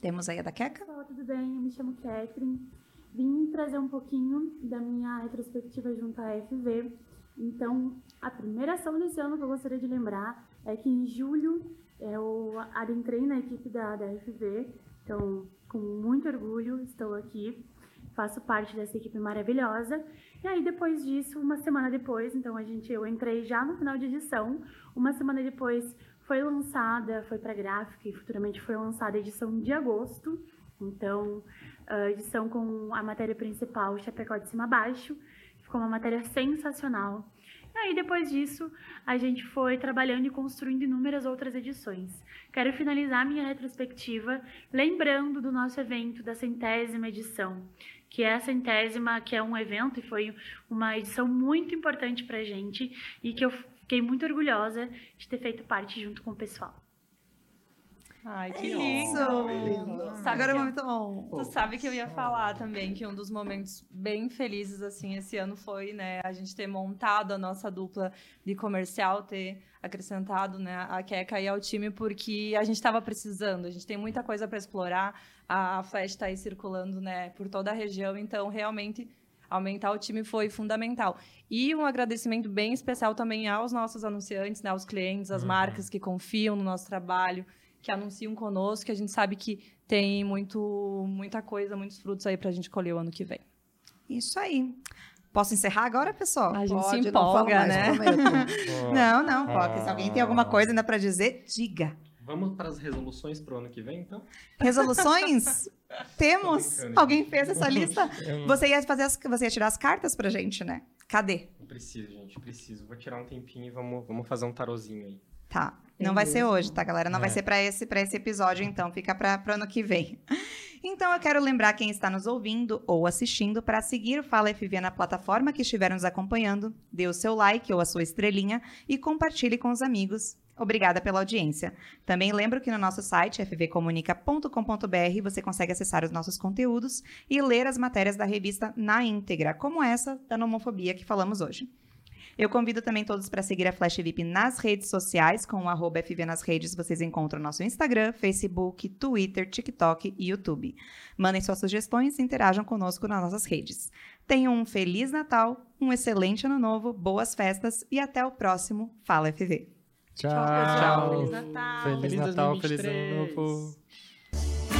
Temos aí a da Queca? Olá, tudo bem? Eu me chamo Catherine. Vim trazer um pouquinho da minha retrospectiva junto à FV. Então, a primeira ação desse ano que eu gostaria de lembrar é que em julho eu adentrei na equipe da, da FV. Então, com muito orgulho, estou aqui. Faço parte dessa equipe maravilhosa. E aí, depois disso, uma semana depois, então a gente, eu entrei já no final de edição. Uma semana depois foi lançada, foi para gráfica e futuramente foi lançada a edição de agosto. Então, a edição com a matéria principal, Chapecó de cima a baixo. Ficou uma matéria sensacional. Aí, depois disso, a gente foi trabalhando e construindo inúmeras outras edições. Quero finalizar minha retrospectiva lembrando do nosso evento da centésima edição, que é a centésima, que é um evento e foi uma edição muito importante para a gente e que eu fiquei muito orgulhosa de ter feito parte junto com o pessoal. Ai, que Isso! Sabe Agora é muito bom. Tu sabe que eu ia falar também que um dos momentos bem felizes assim esse ano foi, né, a gente ter montado a nossa dupla de comercial, ter acrescentado, né, a Keka e ao time porque a gente estava precisando. A gente tem muita coisa para explorar. A, a Flash está aí circulando, né, por toda a região, então realmente aumentar o time foi fundamental. E um agradecimento bem especial também aos nossos anunciantes, né, aos clientes, às Uhum. marcas que confiam no nosso trabalho, que anunciam conosco, que a gente sabe que tem muito, muita coisa, muitos frutos aí pra gente colher o ano que vem. Isso aí. Posso encerrar agora, pessoal? A gente Pode, se não empolga, mais, né? Não, não, pode. Se alguém tem alguma coisa ainda para dizer, diga. Vamos para as resoluções pro ano que vem, então? Resoluções? Temos. Alguém fez essa lista? Não- Você ia fazer as, você ia tirar as cartas pra gente, né? Cadê? Eu preciso, gente, preciso. Vou tirar um tempinho e vamos, vamos fazer um tarozinho aí. Tá. Não vai ser hoje, tá, galera? Não vai É. ser pra esse, pra esse episódio, então. Fica pra, pro ano que vem. Então, eu quero lembrar quem está nos ouvindo ou assistindo para seguir o Fala FV na plataforma que estiver nos acompanhando, dê o seu like ou a sua estrelinha e compartilhe com os amigos. Obrigada pela audiência. Também lembro que no nosso site, fvcomunica.com.br, você consegue acessar os nossos conteúdos e ler as matérias da revista na íntegra, como essa da nomofobia que falamos hoje. Eu convido também todos para seguir a Flash VIP nas redes sociais, com o arroba FV nas redes. Vocês encontram nosso Instagram, Facebook, Twitter, TikTok e YouTube. Mandem suas sugestões e interajam conosco nas nossas redes. Tenham um Feliz Natal, um excelente Ano Novo, boas festas e até o próximo Fala FV. Tchau. pessoal. Feliz Natal. Feliz Feliz Natal, feliz 2023. ano novo.